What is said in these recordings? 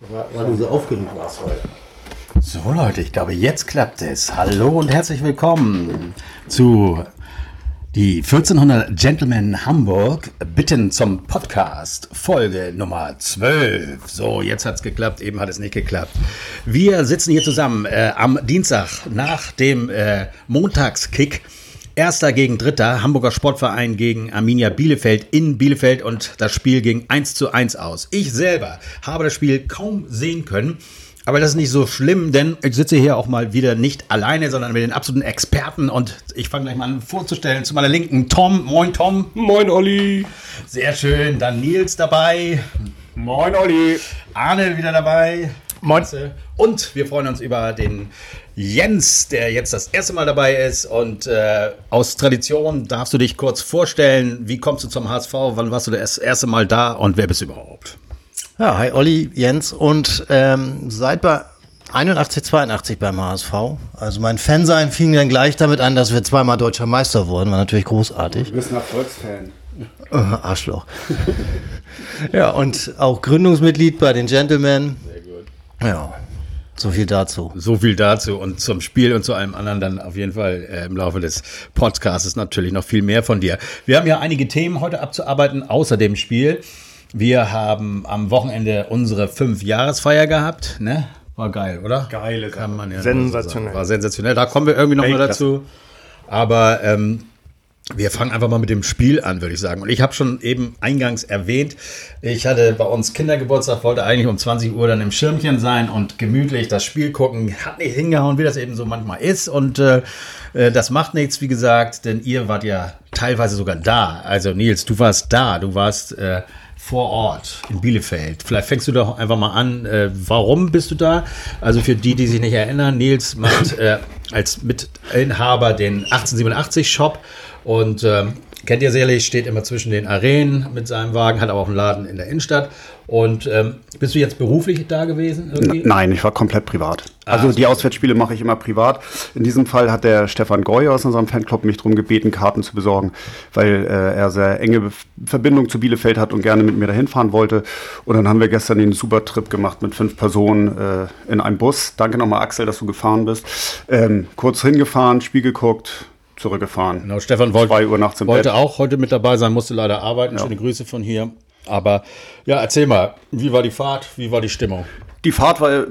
Weil du so aufgeregt warst heute. So Leute, ich glaube, jetzt klappt es. Hallo und herzlich willkommen zu die 1400 Gentlemen Hamburg bitten zum Podcast, Folge Nummer 12. So, jetzt hat es geklappt, eben hat es nicht geklappt. Wir sitzen hier zusammen äh, am Dienstag nach dem äh, Montagskick. Erster gegen Dritter, Hamburger Sportverein gegen Arminia Bielefeld in Bielefeld und das Spiel ging 1 zu 1 aus. Ich selber habe das Spiel kaum sehen können. Aber das ist nicht so schlimm, denn ich sitze hier auch mal wieder nicht alleine, sondern mit den absoluten Experten. Und ich fange gleich mal an vorzustellen. Zu meiner Linken Tom. Moin, Tom. Moin, Olli. Sehr schön. Dann Nils dabei. Moin, Olli. Arne wieder dabei. Moin. Und wir freuen uns über den Jens, der jetzt das erste Mal dabei ist. Und äh, aus Tradition darfst du dich kurz vorstellen. Wie kommst du zum HSV? Wann warst du das erste Mal da und wer bist du überhaupt? Ja, hi Olli, Jens und ähm, seit bei 81, 82 beim HSV. Also mein Fansein fing dann gleich damit an, dass wir zweimal deutscher Meister wurden. War natürlich großartig. Du bist ein Erfolgsfan. Äh, Arschloch. ja, und auch Gründungsmitglied bei den Gentlemen. Ja, so viel dazu. So viel dazu und zum Spiel und zu allem anderen dann auf jeden Fall äh, im Laufe des Podcasts natürlich noch viel mehr von dir. Wir haben ja einige Themen heute abzuarbeiten, außer dem Spiel. Wir haben am Wochenende unsere Fünf-Jahresfeier gehabt, ne? War geil, oder? Geile Kann man ja Sensationell. War sensationell. Da kommen wir irgendwie noch mal dazu. Aber ähm, wir fangen einfach mal mit dem Spiel an, würde ich sagen. Und ich habe schon eben eingangs erwähnt, ich hatte bei uns Kindergeburtstag, wollte eigentlich um 20 Uhr dann im Schirmchen sein und gemütlich das Spiel gucken. Hat nicht hingehauen, wie das eben so manchmal ist. Und äh, äh, das macht nichts, wie gesagt, denn ihr wart ja teilweise sogar da. Also Nils, du warst da, du warst äh, vor Ort in Bielefeld. Vielleicht fängst du doch einfach mal an. Äh, warum bist du da? Also für die, die sich nicht erinnern, Nils macht äh, als Mitinhaber den 1887 Shop und ähm, kennt ihr sicherlich, steht immer zwischen den Arenen mit seinem Wagen, hat aber auch einen Laden in der Innenstadt. Und ähm, bist du jetzt beruflich da gewesen? Irgendwie? Nein, ich war komplett privat. Ah, also so die Auswärtsspiele mache ich immer privat. In diesem Fall hat der Stefan Goy aus unserem Fanclub mich darum gebeten, Karten zu besorgen, weil äh, er sehr enge Verbindung zu Bielefeld hat und gerne mit mir dahin fahren wollte. Und dann haben wir gestern den Supertrip gemacht mit fünf Personen äh, in einem Bus. Danke nochmal, Axel, dass du gefahren bist. Ähm, kurz hingefahren, Spiel geguckt, zurückgefahren. Genau, Stefan wollte, Zwei Uhr nachts im wollte Bett. auch heute mit dabei sein, musste leider arbeiten. Ja. Schöne Grüße von hier. Aber ja, erzähl mal, wie war die Fahrt? Wie war die Stimmung? Die Fahrt war äh,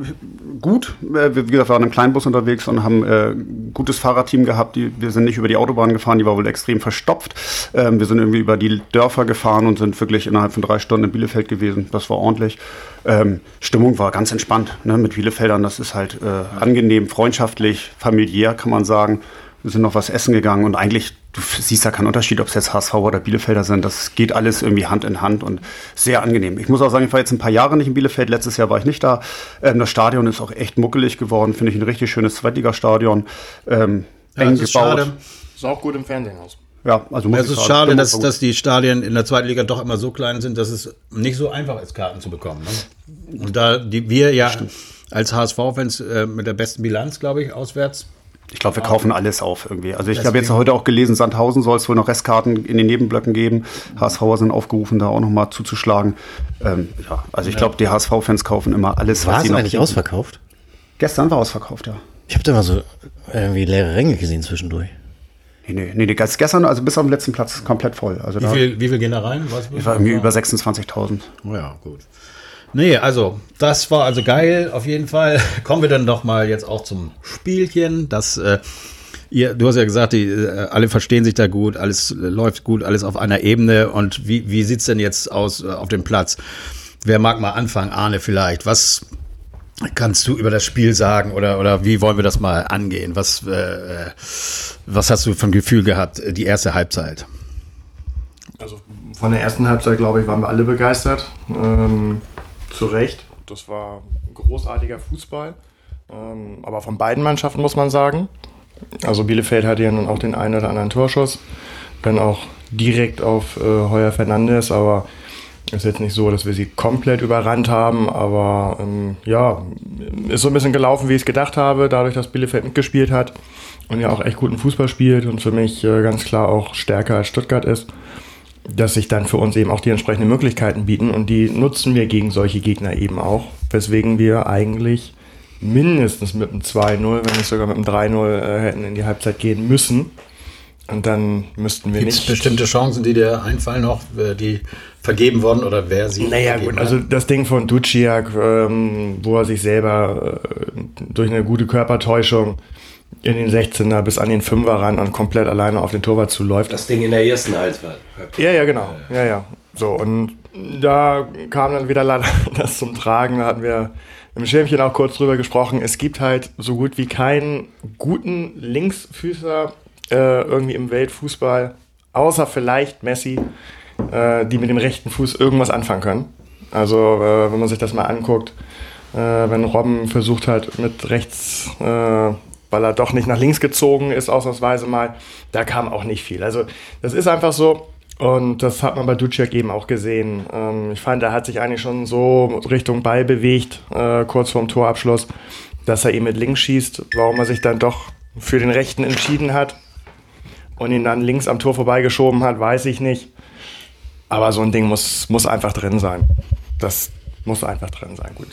gut. Äh, Wir, wie gesagt, waren im Kleinbus unterwegs und haben äh, ein gutes Fahrradteam gehabt. Die, wir sind nicht über die Autobahn gefahren, die war wohl extrem verstopft. Ähm, wir sind irgendwie über die Dörfer gefahren und sind wirklich innerhalb von drei Stunden in Bielefeld gewesen. Das war ordentlich. Ähm, Stimmung war ganz entspannt ne, mit Bielefeldern. Das ist halt äh, angenehm, freundschaftlich, familiär, kann man sagen. Wir sind noch was essen gegangen und eigentlich, du siehst da keinen Unterschied, ob es jetzt HSV oder Bielefelder sind. Das geht alles irgendwie Hand in Hand und sehr angenehm. Ich muss auch sagen, ich war jetzt ein paar Jahre nicht in Bielefeld. Letztes Jahr war ich nicht da. Ähm, das Stadion ist auch echt muckelig geworden. Finde ich ein richtig schönes Zweitligastadion. Ähm, eng es ist gebaut. schade. Sah auch gut im Fernsehen aus. Ja, also muss Es ist schade, dass, dass die Stadien in der zweiten Liga doch immer so klein sind, dass es nicht so einfach ist, Karten zu bekommen. Ne? Und da die, wir ja als HSV-Fans äh, mit der besten Bilanz, glaube ich, auswärts, Ich glaube, wir kaufen alles auf irgendwie. Also ich habe jetzt heute auch gelesen, Sandhausen soll es wohl noch Restkarten in den Nebenblöcken geben. HSVer sind aufgerufen, da auch noch mal zuzuschlagen. Ähm, ja, also ich glaube, die HSV-Fans kaufen immer alles, War was es sie noch eigentlich kriegen. ausverkauft? Gestern war ausverkauft, ja. Ich habe da mal so irgendwie leere Ränge gesehen zwischendurch. Nee, nee, nee, gestern, also bis auf den letzten Platz, komplett voll. Also wie da viel, wie viel gehen da rein? Was, war irgendwie über 26.000. Oh ja, gut. Nee, also, das war also geil, auf jeden Fall. Kommen wir dann doch mal jetzt auch zum Spielchen. Das, äh, ihr, du hast ja gesagt, die, äh, alle verstehen sich da gut, alles äh, läuft gut, alles auf einer Ebene. Und wie, wie sieht's denn jetzt aus äh, auf dem Platz? Wer mag mal anfangen? Arne vielleicht. Was kannst du über das Spiel sagen oder, oder wie wollen wir das mal angehen? Was, äh, was hast du für ein Gefühl gehabt, äh, die erste Halbzeit? Also von der ersten Halbzeit, glaube ich, waren wir alle begeistert. Ähm, zu Recht. Das war großartiger Fußball. Ähm, aber von beiden Mannschaften muss man sagen. Also Bielefeld hatte ja nun auch den einen oder anderen Torschuss. Wenn auch direkt auf äh, Heuer Fernandes, aber ist jetzt nicht so, dass wir sie komplett überrannt haben, aber ähm, ja, ist so ein bisschen gelaufen, wie ich es gedacht habe, dadurch, dass Bielefeld mitgespielt hat und ja auch echt guten Fußball spielt und für mich äh, ganz klar auch stärker als Stuttgart ist. Dass sich dann für uns eben auch die entsprechenden Möglichkeiten bieten und die nutzen wir gegen solche Gegner eben auch, weswegen wir eigentlich mindestens mit einem 2-0, wenn nicht sogar mit einem 3-0 äh, hätten in die Halbzeit gehen müssen. Und dann müssten wir Gibt's nicht. bestimmte Chancen, die dir einfallen noch, äh, die vergeben wurden oder wer sie Naja, gut, hat? also das Ding von Duciak, ähm, wo er sich selber äh, durch eine gute Körpertäuschung in den 16er bis an den 5er ran und komplett alleine auf den Torwart zuläuft. Das Ding in der ersten Halbzeit. Ja, ja, genau. Ja, ja. So, und da kam dann wieder leider das zum Tragen. Da hatten wir im Schirmchen auch kurz drüber gesprochen. Es gibt halt so gut wie keinen guten Linksfüßer äh, irgendwie im Weltfußball, außer vielleicht Messi, äh, die mit dem rechten Fuß irgendwas anfangen können. Also, äh, wenn man sich das mal anguckt, äh, wenn Robben versucht hat mit rechts, äh, weil er doch nicht nach links gezogen ist, ausnahmsweise mal, da kam auch nicht viel. Also, das ist einfach so. Und das hat man bei Duciak eben auch gesehen. Ähm, ich fand, er hat sich eigentlich schon so Richtung Ball bewegt, äh, kurz vorm Torabschluss, dass er eben mit links schießt. Warum er sich dann doch für den Rechten entschieden hat und ihn dann links am Tor vorbeigeschoben hat, weiß ich nicht. Aber so ein Ding muss, muss einfach drin sein. Das muss einfach drin sein. Gut,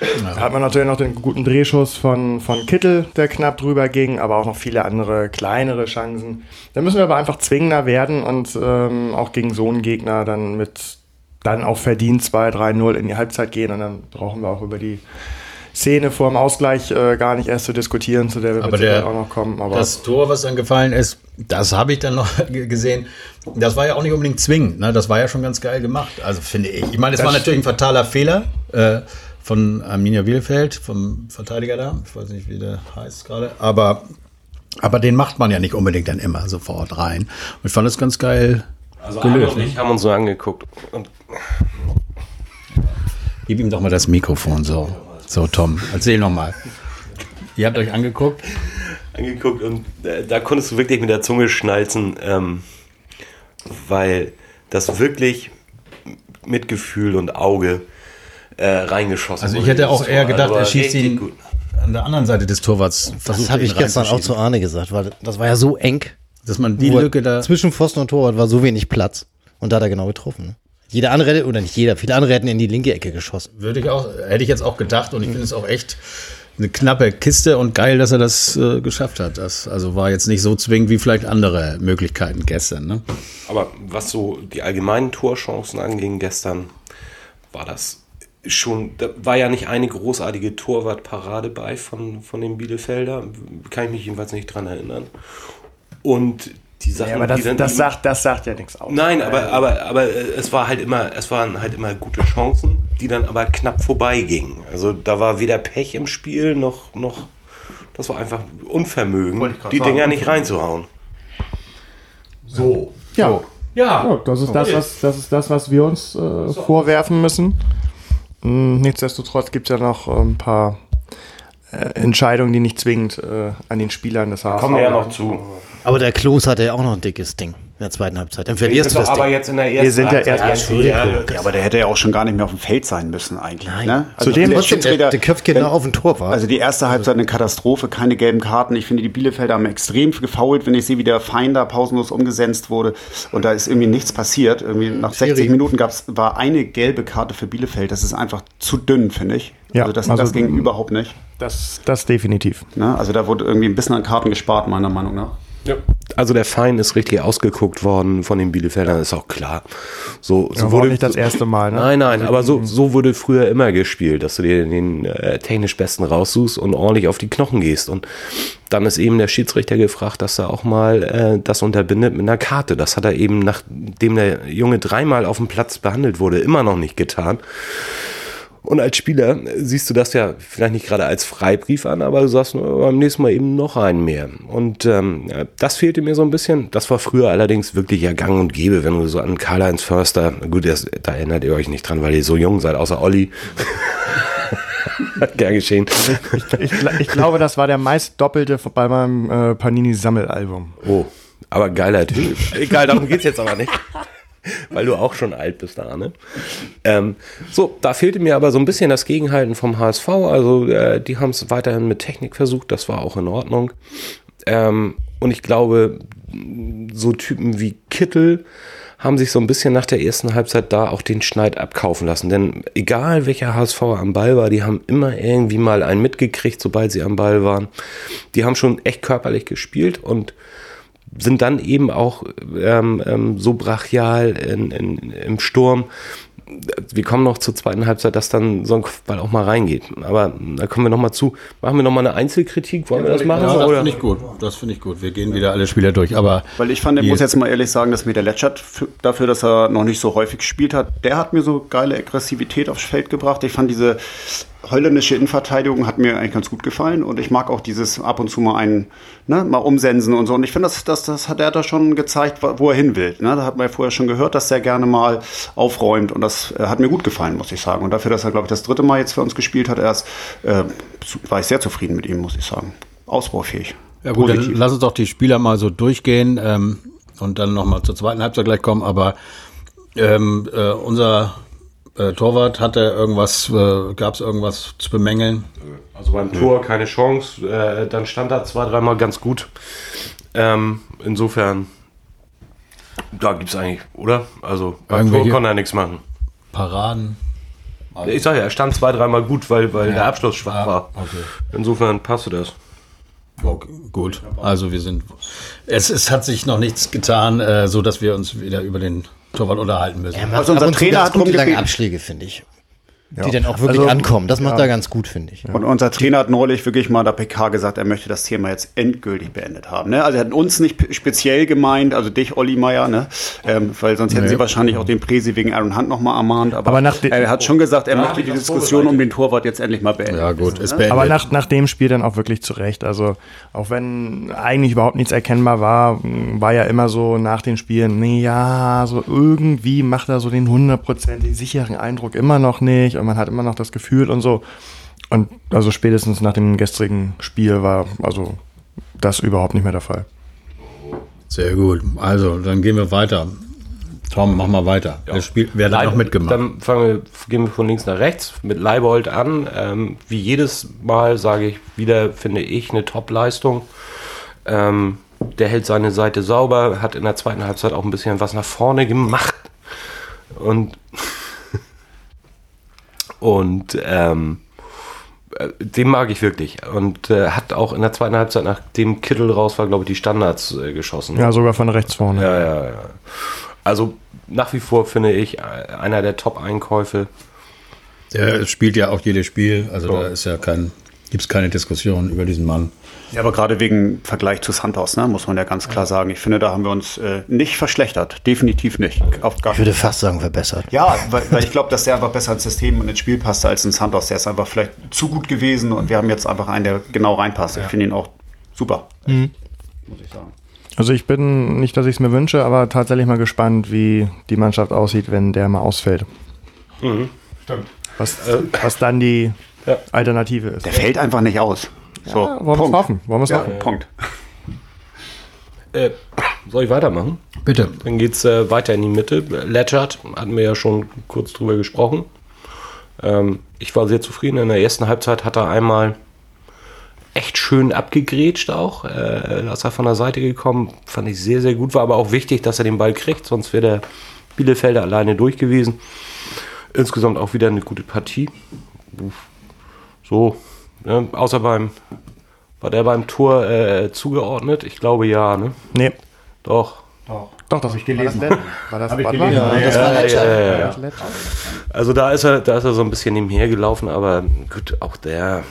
da hat man natürlich noch den guten Drehschuss von, von Kittel, der knapp drüber ging, aber auch noch viele andere kleinere Chancen. Da müssen wir aber einfach zwingender werden und ähm, auch gegen so einen Gegner dann mit dann auch verdient 2-3-0 in die Halbzeit gehen und dann brauchen wir auch über die Szene vor dem Ausgleich äh, gar nicht erst zu diskutieren, zu der wir Aber der, auch noch kommen. Aber das Tor, was dann gefallen ist, das habe ich dann noch gesehen. Das war ja auch nicht unbedingt zwingend. Ne? Das war ja schon ganz geil gemacht. Also finde ich. Ich meine, es war natürlich ein fataler Fehler äh, von Arminia Bielefeld, vom Verteidiger da. Ich weiß nicht, wie der heißt gerade. Aber, aber den macht man ja nicht unbedingt dann immer sofort rein. Und ich fand es ganz geil Also gelöst. und ich haben uns so angeguckt. Und Gib ihm doch mal das Mikrofon. So, so Tom, erzähl noch mal. Ihr habt euch angeguckt. angeguckt und äh, da konntest du wirklich mit der Zunge schnalzen, ähm, weil das wirklich mit Gefühl und Auge äh, reingeschossen Also ich hätte auch eher gedacht, er schießt richtig ihn gut. an der anderen Seite des Torwarts. Das habe ich gestern auch zu. Arne gesagt, weil das war ja so eng. Dass man die Lücke da. Zwischen Pfosten und Torwart war so wenig Platz. Und da hat er genau getroffen. Ne? Jeder andere, hätte- oder nicht jeder, viele andere hätten in die linke Ecke geschossen. Würde ich auch, hätte ich jetzt auch gedacht und ich finde es auch echt eine knappe Kiste und geil, dass er das äh, geschafft hat. Das also war jetzt nicht so zwingend wie vielleicht andere Möglichkeiten gestern. Ne? Aber was so die allgemeinen Torchancen anging gestern, war das schon, da war ja nicht eine großartige Torwartparade bei von, von den Bielefelder. Kann ich mich jedenfalls nicht dran erinnern. Und die Sachen, ja, aber das, die dann das, eben- sagt, das sagt ja nichts aus. Nein, aber, aber, aber äh, es war halt immer, es waren halt immer gute Chancen, die dann aber knapp vorbeigingen. Also da war weder Pech im Spiel noch, noch das war einfach Unvermögen, die sagen, Dinger nicht reinzuhauen. So. Ja. Ja. Ja, das ist das, was, das ist das, was wir uns äh, vorwerfen müssen. Mm, Nichtsdestotrotz gibt es ja noch äh, ein paar äh, Entscheidungen, die nicht zwingend äh, an den Spielern des HSV Kommen wir ja noch zu. Aber der Klos hatte ja auch noch ein dickes Ding in der zweiten Halbzeit. Dann verlierst du das Ding. jetzt in der ersten Wir sind ja Halbzeit erst- ja, Ja, aber der hätte ja auch schon gar nicht mehr auf dem Feld sein müssen eigentlich. Nein. Ne? Also Zudem der Schiedsrichter- der köpft genau auf dem Tor war. Also die erste Halbzeit eine Katastrophe, keine gelben Karten. Ich finde, die Bielefelder haben extrem gefault, wenn ich sehe, wie der Feind da pausenlos umgesetzt wurde. Und da ist irgendwie nichts passiert. Irgendwie nach 60 Minuten gab's, war eine gelbe Karte für Bielefeld. Das ist einfach zu dünn, finde ich. Ja, also das, also- das ging überhaupt nicht. Das, das definitiv. Ne? Also da wurde irgendwie ein bisschen an Karten gespart, meiner Meinung nach. Also der Feind ist richtig ausgeguckt worden von den Bielefeldern, ist auch klar. So, so Ja, auch nicht das erste Mal, ne? Nein, nein, aber so, so wurde früher immer gespielt, dass du dir den äh, technisch Besten raussuchst und ordentlich auf die Knochen gehst. Und dann ist eben der Schiedsrichter gefragt, dass er auch mal äh, das unterbindet mit einer Karte. Das hat er eben, nachdem der Junge dreimal auf dem Platz behandelt wurde, immer noch nicht getan. Und als Spieler siehst du das ja vielleicht nicht gerade als Freibrief an, aber du sagst "Oh, beim nächsten Mal eben noch einen mehr. Und ähm, das fehlte mir so ein bisschen. Das war früher allerdings wirklich ja gang und gäbe, wenn du so an Karl-Heinz Förster, gut, das, da erinnert ihr euch nicht dran, weil ihr so jung seid, außer Olli. Gern geschehen. Ich, gl- ich glaube, das war der meist doppelte bei meinem äh, Panini-Sammelalbum. Oh, aber geiler Typ. Egal, darum geht's jetzt aber nicht. Weil du auch schon alt bist da, ne? Ähm, so, da fehlte mir aber so ein bisschen das Gegenhalten vom HSV. Also, äh, die haben es weiterhin mit Technik versucht, das war auch in Ordnung. Ähm, und ich glaube, so Typen wie Kittel haben sich so ein bisschen nach der ersten Halbzeit da auch den Schneid abkaufen lassen. Denn egal welcher HSV am Ball war, die haben immer irgendwie mal einen mitgekriegt, sobald sie am Ball waren. Die haben schon echt körperlich gespielt und sind dann eben auch ähm, ähm, so brachial in, in, im Sturm, wir kommen noch zur zweiten Halbzeit, dass dann so ein Kopfball auch mal reingeht. Aber da kommen wir noch mal zu. Machen wir noch mal eine Einzelkritik? Wollen ja, wir das machen? Ja, das finde ich gut. Das finde ich gut. Wir gehen wieder alle Spieler durch. Aber Weil ich fand, ich muss jetzt mal ehrlich sagen, dass mir der Letschert dafür, dass er noch nicht so häufig gespielt hat, der hat mir so geile Aggressivität aufs Feld gebracht. Ich fand diese holländische Innenverteidigung hat mir eigentlich ganz gut gefallen und ich mag auch dieses ab und zu mal einen, ne, mal umsensen und so. Und ich finde, das, das, das hat er da schon gezeigt, wo er hin will. Ne? Da hat man ja vorher schon gehört, dass er gerne mal aufräumt und das äh, hat mir gut gefallen, muss ich sagen. Und dafür, dass er, glaube ich, das dritte Mal jetzt für uns gespielt hat, erst, äh, war ich sehr zufrieden mit ihm, muss ich sagen. Ausbaufähig. Ja gut, Positiv. dann lass uns doch die Spieler mal so durchgehen ähm, und dann nochmal zur zweiten Halbzeit gleich kommen. Aber ähm, äh, unser äh, Torwart, hat er irgendwas, äh, gab es irgendwas zu bemängeln? Also beim Tor keine Chance, äh, dann stand er zwei, dreimal ganz gut. Ähm, insofern, da gibt es eigentlich, oder? Also beim Tor konnte er nichts machen. Paraden. Also ich sage ja, er stand zwei, dreimal gut, weil, weil ja. der Abschluss schwach ja, war. Okay. Insofern passte das. Okay, gut, also wir sind. Es, es hat sich noch nichts getan, äh, so dass wir uns wieder über den Torwart unterhalten müssen. Ja, also unser Trainer hat gute lange Abschläge, finde ich. Ja. Die dann auch wirklich also, ankommen. Das macht ja. er ganz gut, finde ich. Und unser Trainer hat neulich wirklich mal der PK gesagt, er möchte das Thema jetzt endgültig beendet haben. Ne? Also er hat uns nicht speziell gemeint, also dich, Olli Meier, ne? Ähm, weil sonst hätten nee. sie wahrscheinlich auch den Presi wegen Aaron Hunt nochmal ermahnt. Aber, aber er hat schon gesagt, er ja, möchte die Diskussion um den Torwart jetzt endlich mal beenden. Ja gut, ist beendet. Aber nach, nach dem Spiel dann auch wirklich zurecht. Also auch wenn eigentlich überhaupt nichts erkennbar war, war ja immer so nach den Spielen, nee, ja, so irgendwie macht er so den hundertprozentig sicheren Eindruck immer noch nicht und man hat immer noch das Gefühl und so. Und also spätestens nach dem gestrigen Spiel war also das überhaupt nicht mehr der Fall. Sehr gut. Also, dann gehen wir weiter. Tom, mach mal weiter. Ja. Wer, spielt, wer hat noch mitgemacht? Dann fangen wir, gehen wir von links nach rechts mit Leibold an. Ähm, wie jedes Mal sage ich wieder, finde ich, eine Top-Leistung. Ähm, der hält seine Seite sauber, hat in der zweiten Halbzeit auch ein bisschen was nach vorne gemacht. Und und ähm, äh, den mag ich wirklich. Und äh, hat auch in der zweiten Halbzeit, nachdem Kittel raus war, glaube ich, die Standards äh, geschossen. Ja, sogar von rechts vorne. Ja, ja, ja. Also nach wie vor finde ich äh, einer der Top-Einkäufe. Der spielt ja auch jedes Spiel. Also so. da ist ja kein, gibt es keine Diskussion über diesen Mann. Ja, aber gerade wegen Vergleich zu Santos, ne, muss man ja ganz klar sagen. Ich finde, da haben wir uns äh, nicht verschlechtert. Definitiv nicht. ich würde fast sagen, verbessert. Ja, weil, weil ich glaube, dass der einfach besser ins System und ins Spiel passte als ein Santos. Der ist einfach vielleicht zu gut gewesen und wir haben jetzt einfach einen, der genau reinpasst. Ich finde ihn auch super. Mhm. Muss ich sagen. Also ich bin, nicht, dass ich es mir wünsche, aber tatsächlich mal gespannt, wie die Mannschaft aussieht, wenn der mal ausfällt. Mhm. Stimmt. Was, äh, was dann die ja. Alternative ist. Der fällt einfach nicht aus. So, ja, wollen wir es hoffen. Wollen wir ja, hoffen. Punkt. Äh, soll ich weitermachen? Bitte. Dann geht es äh, weiter in die Mitte. Ledgert hatten wir ja schon kurz drüber gesprochen. Ähm, ich war sehr zufrieden. In der ersten Halbzeit hat er einmal echt schön abgegrätscht auch. Äh, ist er von der Seite gekommen. Fand ich sehr, sehr gut. War aber auch wichtig, dass er den Ball kriegt, sonst wäre der Bielefelder alleine durch gewesen. Insgesamt auch wieder eine gute Partie. So, Ne? Außer beim. War der beim Tor äh, zugeordnet? Ich glaube ja, ne? Nee. Doch. Doch. Doch, das habe ich gelesen. War das, war das gelesen? Ja, das war ja, ja, ja. Also da ist er, da ist er so ein bisschen nebenher gelaufen, aber gut, auch der,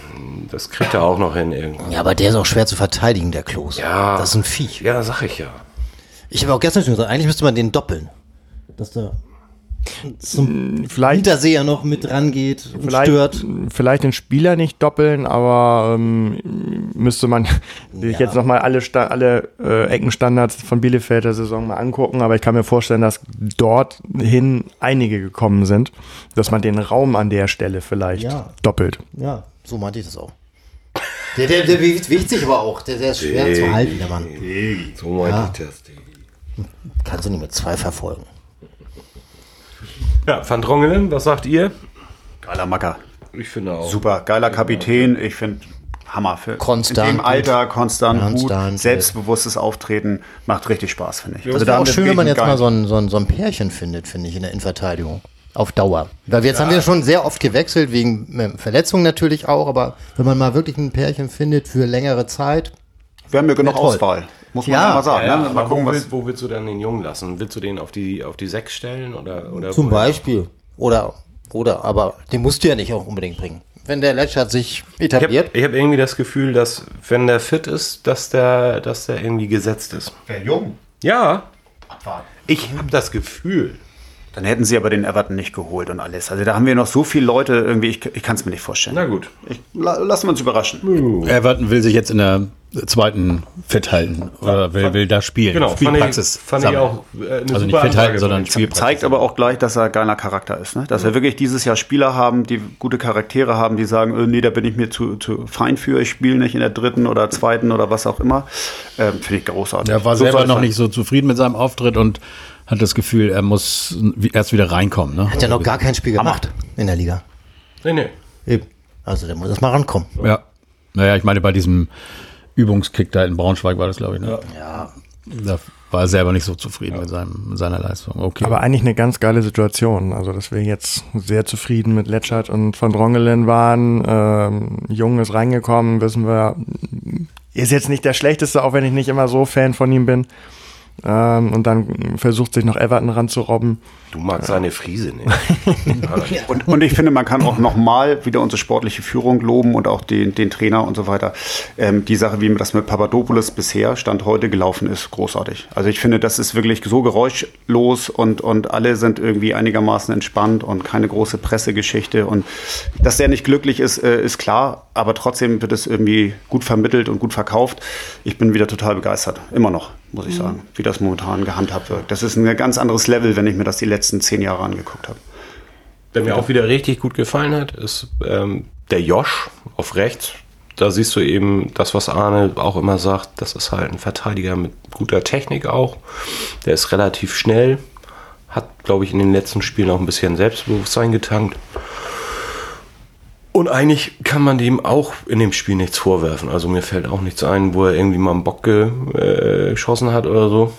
das kriegt er auch noch hin irgendwie. Ja, aber der ist auch schwer zu verteidigen, der Klos. Ja. Das ist ein Viech. Ja, sag ich ja. Ich habe auch gestern schon gesagt, eigentlich müsste man den doppeln. Dass der zum hm, vielleicht, Hinterseher noch mit rangeht und vielleicht, stört. Vielleicht den Spieler nicht doppeln, aber ähm, müsste man sich ja. jetzt nochmal alle, alle äh, Eckenstandards von Bielefeld der Saison mal angucken. Aber ich kann mir vorstellen, dass dorthin einige gekommen sind, dass man den Raum an der Stelle vielleicht ja. doppelt. Ja, so meinte ich das auch. Der, der, der wiegt sich aber auch. Der, der ist schwer hey, zu halten, der Mann. Hey, so meinte ja. ich das. Kannst du nicht mit zwei verfolgen. Ja, Van Drongelen, was sagt ihr? Geiler Macker. Ich finde auch. Super, geiler Kapitän. Ich finde, Hammer. Für Konstant. In dem Alter, konstant, Konstant, gut, selbstbewusstes Auftreten, macht richtig Spaß, finde ich. Also da auch wir schön, wenn man jetzt mal so ein, so, ein, so ein Pärchen findet, finde ich, in der Innenverteidigung. Auf Dauer. Weil jetzt haben wir schon sehr oft gewechselt, wegen äh, Verletzungen natürlich auch, aber wenn man mal wirklich ein Pärchen findet für längere Zeit, Wir haben ja genug Ja, toll. Auswahl, muss man Ja. mal sagen. Ja, ne? Mal gucken, wo, willst, wo willst du dann den Jungen lassen? Willst du den auf die, auf die Sechs stellen? Oder, oder zum Beispiel. Oder, oder, aber den musst du ja nicht auch unbedingt bringen. Wenn der Letschert sich Ich habe etabliert. hab irgendwie das Gefühl, dass wenn der fit ist, dass der, dass der irgendwie gesetzt ist. Wer jung? Ja. Ich habe das Gefühl. Dann hätten sie aber den Everton nicht geholt und alles. Also da haben wir noch so viele Leute, irgendwie, ich, ich kann es mir nicht vorstellen. Na gut. Ich, la, lassen wir uns überraschen. Everton will sich jetzt in der zweiten fit halten oder will, will da spielen. Genau, fand ich, Spielpraxis fand ich auch äh, eine Also nicht fit halten, sondern. Spielpraxis. Zeigt aber auch gleich, dass er ein geiler Charakter ist. Ne? Dass wir wirklich dieses Jahr Spieler haben, die gute Charaktere haben, die sagen, äh, nee, da bin ich mir zu, zu fein für, ich spiele nicht in der dritten oder zweiten oder was auch immer. Ähm, Finde ich großartig. Er war So selber soll's noch sein. nicht so zufrieden mit seinem Auftritt und hat das Gefühl, er muss erst wieder reinkommen. Ne? Hat ja noch gar kein Spiel gemacht in der Liga. Nee, nee. Eben. Also der muss erst mal rankommen. Ja. Naja, ich meine, bei diesem Übungskick da in Braunschweig war das, glaube ich. Ne? Ja. Da war er selber nicht so zufrieden mit, seinem, mit seiner Leistung. Okay. Aber eigentlich eine ganz geile Situation. Also, dass wir jetzt sehr zufrieden mit Letschert und von Drongelen waren. Ähm, Jung ist reingekommen, wissen wir. Ist jetzt nicht der schlechteste, auch wenn ich nicht immer so Fan von ihm bin. Ähm, und dann versucht sich noch Everton ranzurobben. Du magst seine Friese nicht. Und, und ich finde, man kann auch nochmal wieder unsere sportliche Führung loben und auch den, den Trainer und so weiter. Ähm, die Sache, wie das mit Papadopoulos bisher Stand heute gelaufen ist, großartig. Also ich finde, das ist wirklich so geräuschlos und, und alle sind irgendwie einigermaßen entspannt und keine große Pressegeschichte. Und dass der nicht glücklich ist, äh, ist klar, aber trotzdem wird es irgendwie gut vermittelt und gut verkauft. Ich bin wieder total begeistert. Immer noch, muss ich sagen, wie das momentan gehandhabt wird. Das ist ein ganz anderes Level, wenn ich mir das die letzten zehn Jahre angeguckt habe. Wer mir auch wieder richtig gut gefallen hat, ist ähm, der Josh auf rechts. Da siehst du eben das, was Arne auch immer sagt. Das ist halt ein Verteidiger mit guter Technik auch. Der ist relativ schnell. Hat, glaube ich, in den letzten Spielen auch ein bisschen Selbstbewusstsein getankt. Und eigentlich kann man dem auch in dem Spiel nichts vorwerfen. Also mir fällt auch nichts ein, wo er irgendwie mal einen Bock äh, geschossen hat oder so.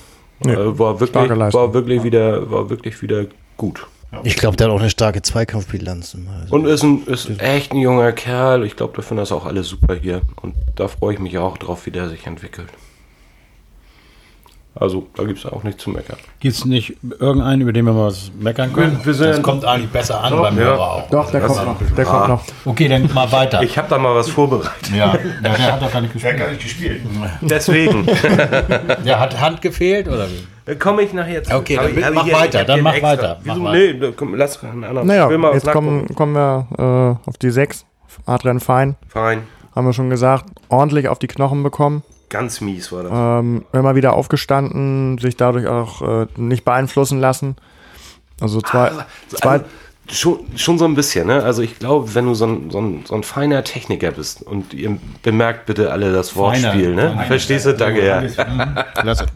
Nee, äh, war wirklich, war wirklich wieder, war wirklich wieder gut. Ich glaube, der hat auch eine starke Zweikampfbilanz. Also. Und ist, ein, ist echt ein junger Kerl. Ich glaube, da finden das auch alle super hier. Und da freue ich mich auch drauf, wie der sich entwickelt. Also, da gibt es auch nichts zu meckern. Gibt es nicht irgendeinen, über den wir mal was meckern können? Wir sind- das kommt eigentlich besser an beim Hörer auch. Doch, der kommt noch. Der kommt noch. Okay, dann mal weiter. Ich habe da mal was vorbereitet. ja, der hat doch gar nicht gespielt. nicht gespielt. Deswegen Der hat Hand gefehlt oder wie? komme ich nachher zu. Okay, dann ich- mach ich weiter, dann mach extra. weiter, mach Wieso? weiter. Nee, komm, lass einen anderen. Ich Naja, will mal was jetzt kommen, kommen wir äh, auf die 6. Adrian Fein, Fein. haben wir schon gesagt, ordentlich auf die Knochen bekommen. Ganz mies war das. Ähm, immer wieder aufgestanden, sich dadurch auch äh, nicht beeinflussen lassen. Also zwei, zwei Also, schon, schon so ein bisschen, ne? Also ich glaube, wenn du so ein, so, ein, so ein feiner Techniker bist und ihr bemerkt bitte alle das Wortspiel, ne? Feiner. Verstehst du? Danke, ja. Klasse.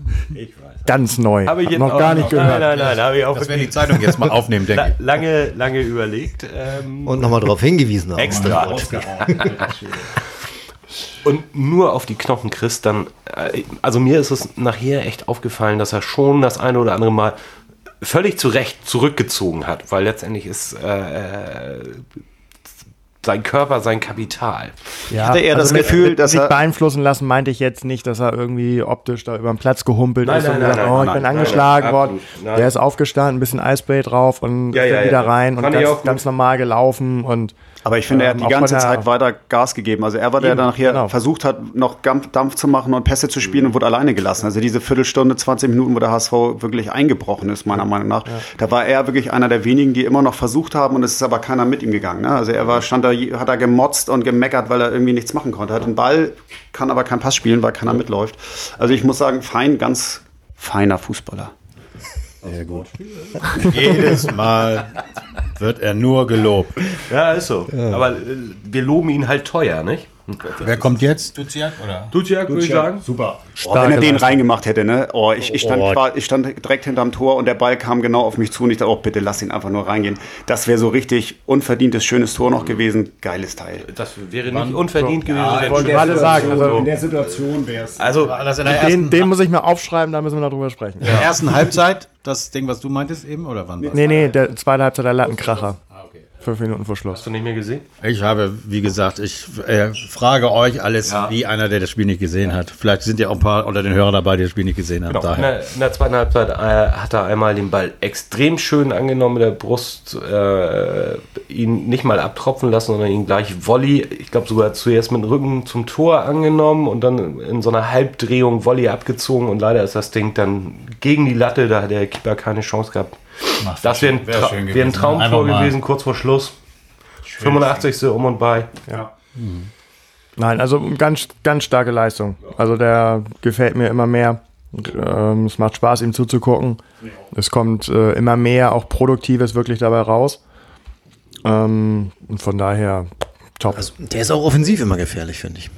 ganz neu. Habe ich jetzt noch gar nicht gehört. Nein, nein, nein, habe ich auch Das werden die Zeitung jetzt mal aufnehmen, denke ich. lange, lange überlegt. Ähm, Und nochmal darauf hingewiesen. extra. Und nur auf die Knochen kriegst, dann, äh, also mir ist es nachher echt aufgefallen, dass er schon das eine oder andere Mal völlig zu Recht zurückgezogen hat, weil letztendlich ist äh, sein Körper sein Kapital. Ja, hatte eher das mit- Gefühl, mit dass sich er- beeinflussen lassen, meinte ich jetzt nicht, dass er irgendwie optisch da über den Platz gehumpelt Nein, ist nein, und nein, gesagt, nein, oh, ich bin nein, angeschlagen nein, worden. Der ist aufgestanden, ein bisschen Eispray drauf und Ja, ja, wieder ja. rein und ganz, ganz normal gelaufen und Aber ich finde, er hat Ähm, die ganze Zeit weiter Gas gegeben. Also er war der, Eben, der nachher genau. versucht hat, noch Dampf, zu machen und Pässe zu spielen und wurde alleine gelassen. Also diese Viertelstunde, 20 Minuten, wo der HSV wirklich eingebrochen ist, meiner Meinung nach. Da war er wirklich einer der wenigen, die immer noch versucht haben und es ist aber keiner mit ihm gegangen. Ne? Also er war, stand da, hat da gemotzt und gemeckert, weil er irgendwie nichts machen konnte. Er hat den Ball, kann aber keinen Pass spielen, weil keiner mitläuft. Also ich muss sagen, fein, ganz feiner Fußballer. Jedes Mal wird er nur gelobt. Ja, ist so. Aber äh, wir loben ihn halt teuer, nicht? Wer kommt jetzt? Duziak oder? Duciak, würde ich sagen. Super. Oh, wenn er den reingemacht hätte, ne? Oh, ich, ich, stand, qua- ich stand direkt hinterm Tor und der Ball kam genau auf mich zu und ich dachte, oh, bitte lass ihn einfach nur reingehen. Das wäre so richtig unverdientes, schönes Tor noch gewesen. Geiles Teil. Das wäre nicht unverdient gewesen. Ich wenn wollte gerade sagen, also der Situation wäre es. Also, in den, ersten, den muss ich mir aufschreiben, da müssen wir noch drüber sprechen. in der ersten Halbzeit, das Ding, was du meintest eben, oder wann war's? Nee, nee, der zweite Halbzeit der Lattenkracher. Fünf Minuten vor Schluss. hast du nicht mehr gesehen? Ich habe, wie gesagt, ich äh, frage euch alles Ja. wie einer, der das Spiel nicht gesehen hat. Vielleicht sind ja auch ein paar unter den Hörern dabei, die das Spiel nicht gesehen haben. Genau. In, Daher. der, in der zweiten Halbzeit äh, hat er einmal den Ball extrem schön angenommen mit der Brust, äh, ihn nicht mal abtropfen lassen, sondern ihn gleich Volley, ich glaube sogar zuerst mit dem Rücken zum Tor angenommen und dann in so einer Halbdrehung Volley abgezogen und leider ist das Ding dann gegen die Latte, da hat der Keeper keine Chance gehabt. Das wäre ein, wär Tra schön wär ein gewesen. Traumtor gewesen, kurz vor Schluss. 85. um und bei. Nein, also ganz, ganz starke Leistung. Also der gefällt mir immer mehr. Ähm, es macht Spaß, ihm zuzugucken. Es kommt äh, immer mehr, auch Produktives wirklich dabei raus. Ähm, und von daher top. Der ist auch offensiv immer gefährlich, finde ich.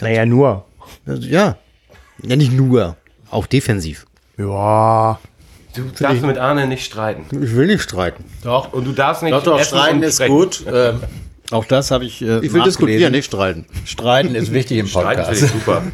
naja, nur. Also, ja. Ja, nicht nur. Auch defensiv. Ja, Du darfst mit Arne nicht streiten. Ich will nicht streiten. Doch, Und du darfst nicht doch, doch essen Streiten ist sprechen. gut. Ähm, auch das habe ich. Äh, Ich will diskutieren, nicht streiten. Streiten ist wichtig im Streiten Podcast. finde ich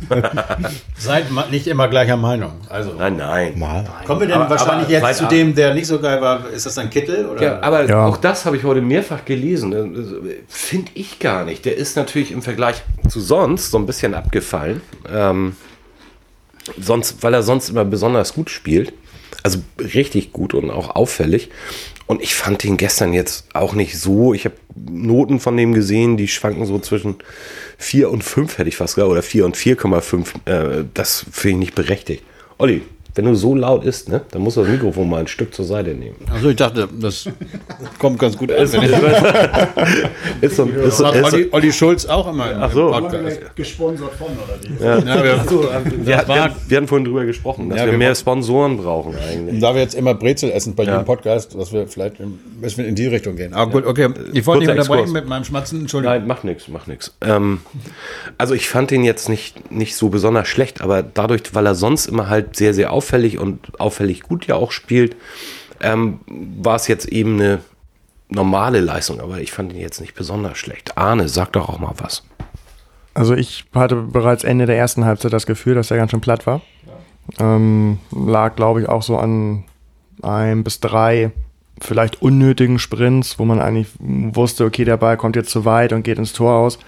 super. Seid nicht immer gleicher Meinung. Also. Nein, nein. Mal. Kommen wir denn Aber- wahrscheinlich aber jetzt zu dem, der nicht so geil war? Ist das ein Kittel? Oder? Ja, aber Ja. auch das habe ich heute mehrfach gelesen. Finde ich gar nicht. Der ist natürlich im Vergleich zu sonst so ein bisschen abgefallen. Ähm, sonst, weil er sonst immer besonders gut spielt. Also richtig gut und auch auffällig. Und ich fand ihn gestern jetzt auch nicht so. Ich habe Noten von dem gesehen, die schwanken so zwischen 4 und 5, hätte ich fast gesagt, oder 4 und 4,5. Äh, das finde ich nicht berechtigt. Olli, wenn du so laut isst, ne, dann musst du das Mikrofon mal ein Stück zur Seite nehmen. Also ich dachte, das kommt ganz gut an. Ist so, ist so, ist so, so, Olli, Olli Schulz auch immer im, Ach so. im Podcast. Gesponsert von oder wie? Ja, wir, wir, das war, wir, wir hatten vorhin drüber gesprochen, dass Ja, wir wir mehr Sponsoren brauchen eigentlich. da wir jetzt immer Brezel essen bei jedem Podcast, dass wir vielleicht in, müssen wir in die Richtung gehen. Aber gut, okay. Ich wollte nicht unterbrechen Exkurs. mit meinem Schmatzen. Entschuldigung. Nein, macht nichts, macht nichts. Ähm, also ich fand ihn jetzt nicht, nicht so besonders schlecht, aber dadurch, weil er sonst immer halt sehr, sehr auffällig und auffällig gut ja auch spielt, ähm, war es jetzt eben eine normale Leistung, aber ich fand ihn jetzt nicht besonders schlecht. Arne, sag doch auch mal was. Also ich hatte bereits Ende der ersten Halbzeit das Gefühl, dass er ganz schön platt war. Ähm, lag, glaube ich, auch so an ein bis drei vielleicht unnötigen Sprints, wo man eigentlich wusste, okay, der Ball kommt jetzt zu weit und geht ins Tor aus.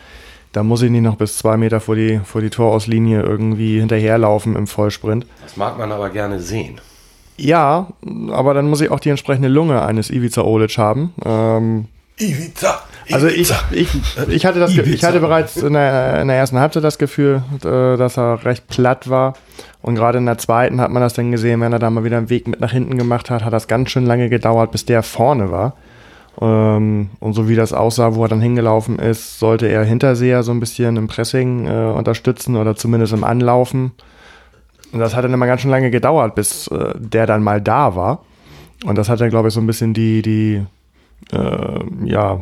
Da muss ich nicht noch bis zwei Meter vor die, vor die Torauslinie irgendwie hinterherlaufen im Vollsprint. Das mag man aber gerne sehen. Ja, aber dann muss ich auch die entsprechende Lunge eines Ivica Olic haben. Ähm, Ivica! also ich, ich, ich, hatte das, ich hatte bereits in der, in der ersten Halbzeit das Gefühl, äh, dass er recht platt war. Und gerade in der zweiten hat man das dann gesehen, wenn er da mal wieder einen Weg mit nach hinten gemacht hat, hat das ganz schön lange gedauert, bis der vorne war. Ähm, und so wie das aussah, wo er dann hingelaufen ist, sollte er Hinterseher so ein bisschen im Pressing äh, unterstützen oder zumindest im Anlaufen. Und das hat dann immer ganz schön lange gedauert, bis äh, der dann mal da war. Und das hat dann, glaube ich, so ein bisschen die, die äh, ja,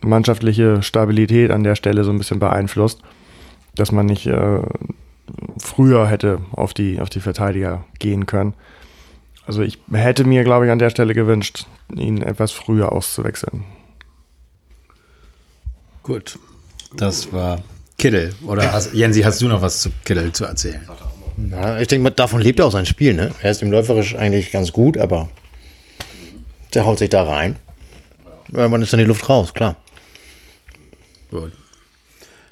mannschaftliche Stabilität an der Stelle so ein bisschen beeinflusst, dass man nicht äh, früher hätte auf die, auf die Verteidiger gehen können. Also ich hätte mir, glaube ich, an der Stelle gewünscht, ihn etwas früher auszuwechseln. Gut. Das war Kittel. Oder hast, Jensi, hast du noch was zu Kittel zu erzählen? Ja, ich denke, davon lebt auch sein Spiel. Ne? Er ist im Läuferisch eigentlich ganz gut, aber der haut sich da rein. Irgendwann ist dann die Luft raus, klar. Gut.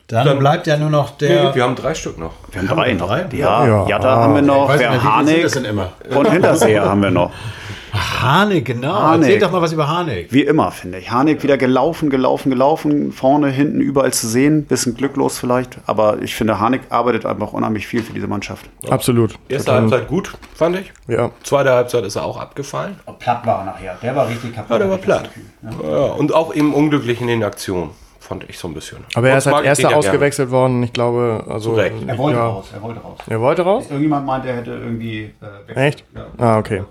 Dann bleibt ja nur noch der. wir haben drei Stück noch. Wir haben drei noch. drei? Ja, Ja. Jatta haben wir noch, nicht, wie viele sind Harnik das denn immer? und Hinterseher haben wir noch. Harnik, genau. Harnik. Erzähl doch mal was über Harnik. Wie immer, finde ich. Harnik wieder gelaufen, gelaufen, gelaufen, vorne, hinten, überall zu sehen. Bisschen glücklos vielleicht, aber ich finde, Harnik arbeitet einfach unheimlich viel für diese Mannschaft. Absolut. Erste Total. Halbzeit gut, fand ich. Ja. Zweite Halbzeit ist er auch abgefallen. Platt war er nachher. Der war richtig kaputt. Ja, der war platt. Ja, und auch eben unglücklich in den Aktionen, fand ich so ein bisschen. Aber er ist als erster ja ausgewechselt worden. Ich glaube, also. Er wollte ja. raus, er wollte raus. Er wollte raus? Irgendjemand meint, er hätte irgendwie. Äh, Echt? Ah, okay.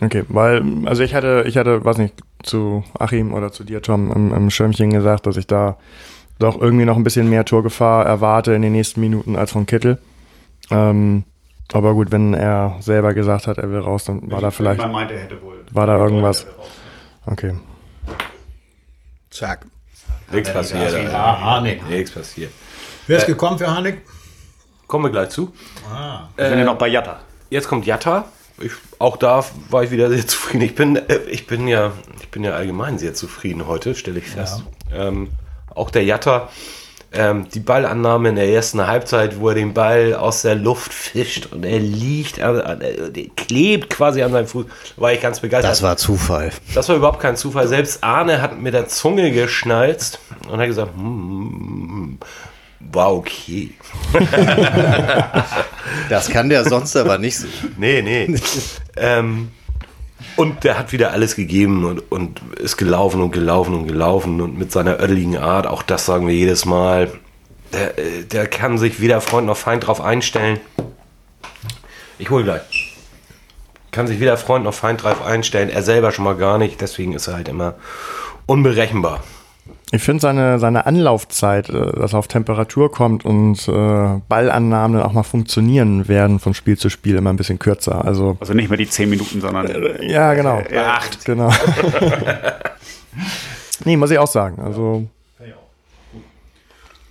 Okay, weil, also ich hatte, ich hatte, weiß nicht, zu Achim oder zu dir, Tom, im, im Schirmchen gesagt, dass ich da doch irgendwie noch ein bisschen mehr Torgefahr erwarte in den nächsten Minuten als von Kittel. Ähm, aber gut, wenn er selber gesagt hat, er will raus, dann war da vielleicht. Man meinte, er hätte wohl. War da irgendwas? Okay. Zack. Nichts passiert. Ah, Harnik. Nichts passiert. Wer ist gekommen für Harnik? Kommen wir gleich zu. Wir sind ja noch bei Jatta. Jetzt kommt Jatta. Ich, auch da war ich wieder sehr zufrieden. Ich bin, äh, ich bin ja, ich bin ja allgemein sehr zufrieden heute, stelle ich fest. Ähm, auch der Jatta, ähm, die Ballannahme in der ersten Halbzeit, wo er den Ball aus der Luft fischt und er liegt, an, an, er klebt quasi an seinem Fuß, war ich ganz begeistert. Das war Zufall. Das war überhaupt kein Zufall. Selbst Arne hat mit der Zunge geschnalzt und hat gesagt, hm, war okay. Das kann der sonst aber nicht so. Nee, nee. ähm, und der hat wieder alles gegeben und, und ist gelaufen und gelaufen und gelaufen und mit seiner ödeligen Art, auch das sagen wir jedes Mal, der, äh, der kann sich weder Freund noch Feind drauf einstellen. Ich hole gleich. Kann sich weder Freund noch Feind drauf einstellen, er selber schon mal gar nicht, deswegen ist er halt immer unberechenbar. Ich finde seine, seine Anlaufzeit, äh, dass er auf Temperatur kommt und äh, Ballannahmen auch mal funktionieren werden von Spiel zu Spiel immer ein bisschen kürzer. Also Also nicht mehr die 10 Minuten, sondern. ja, genau. Acht. Genau. nee, muss ich auch sagen. Also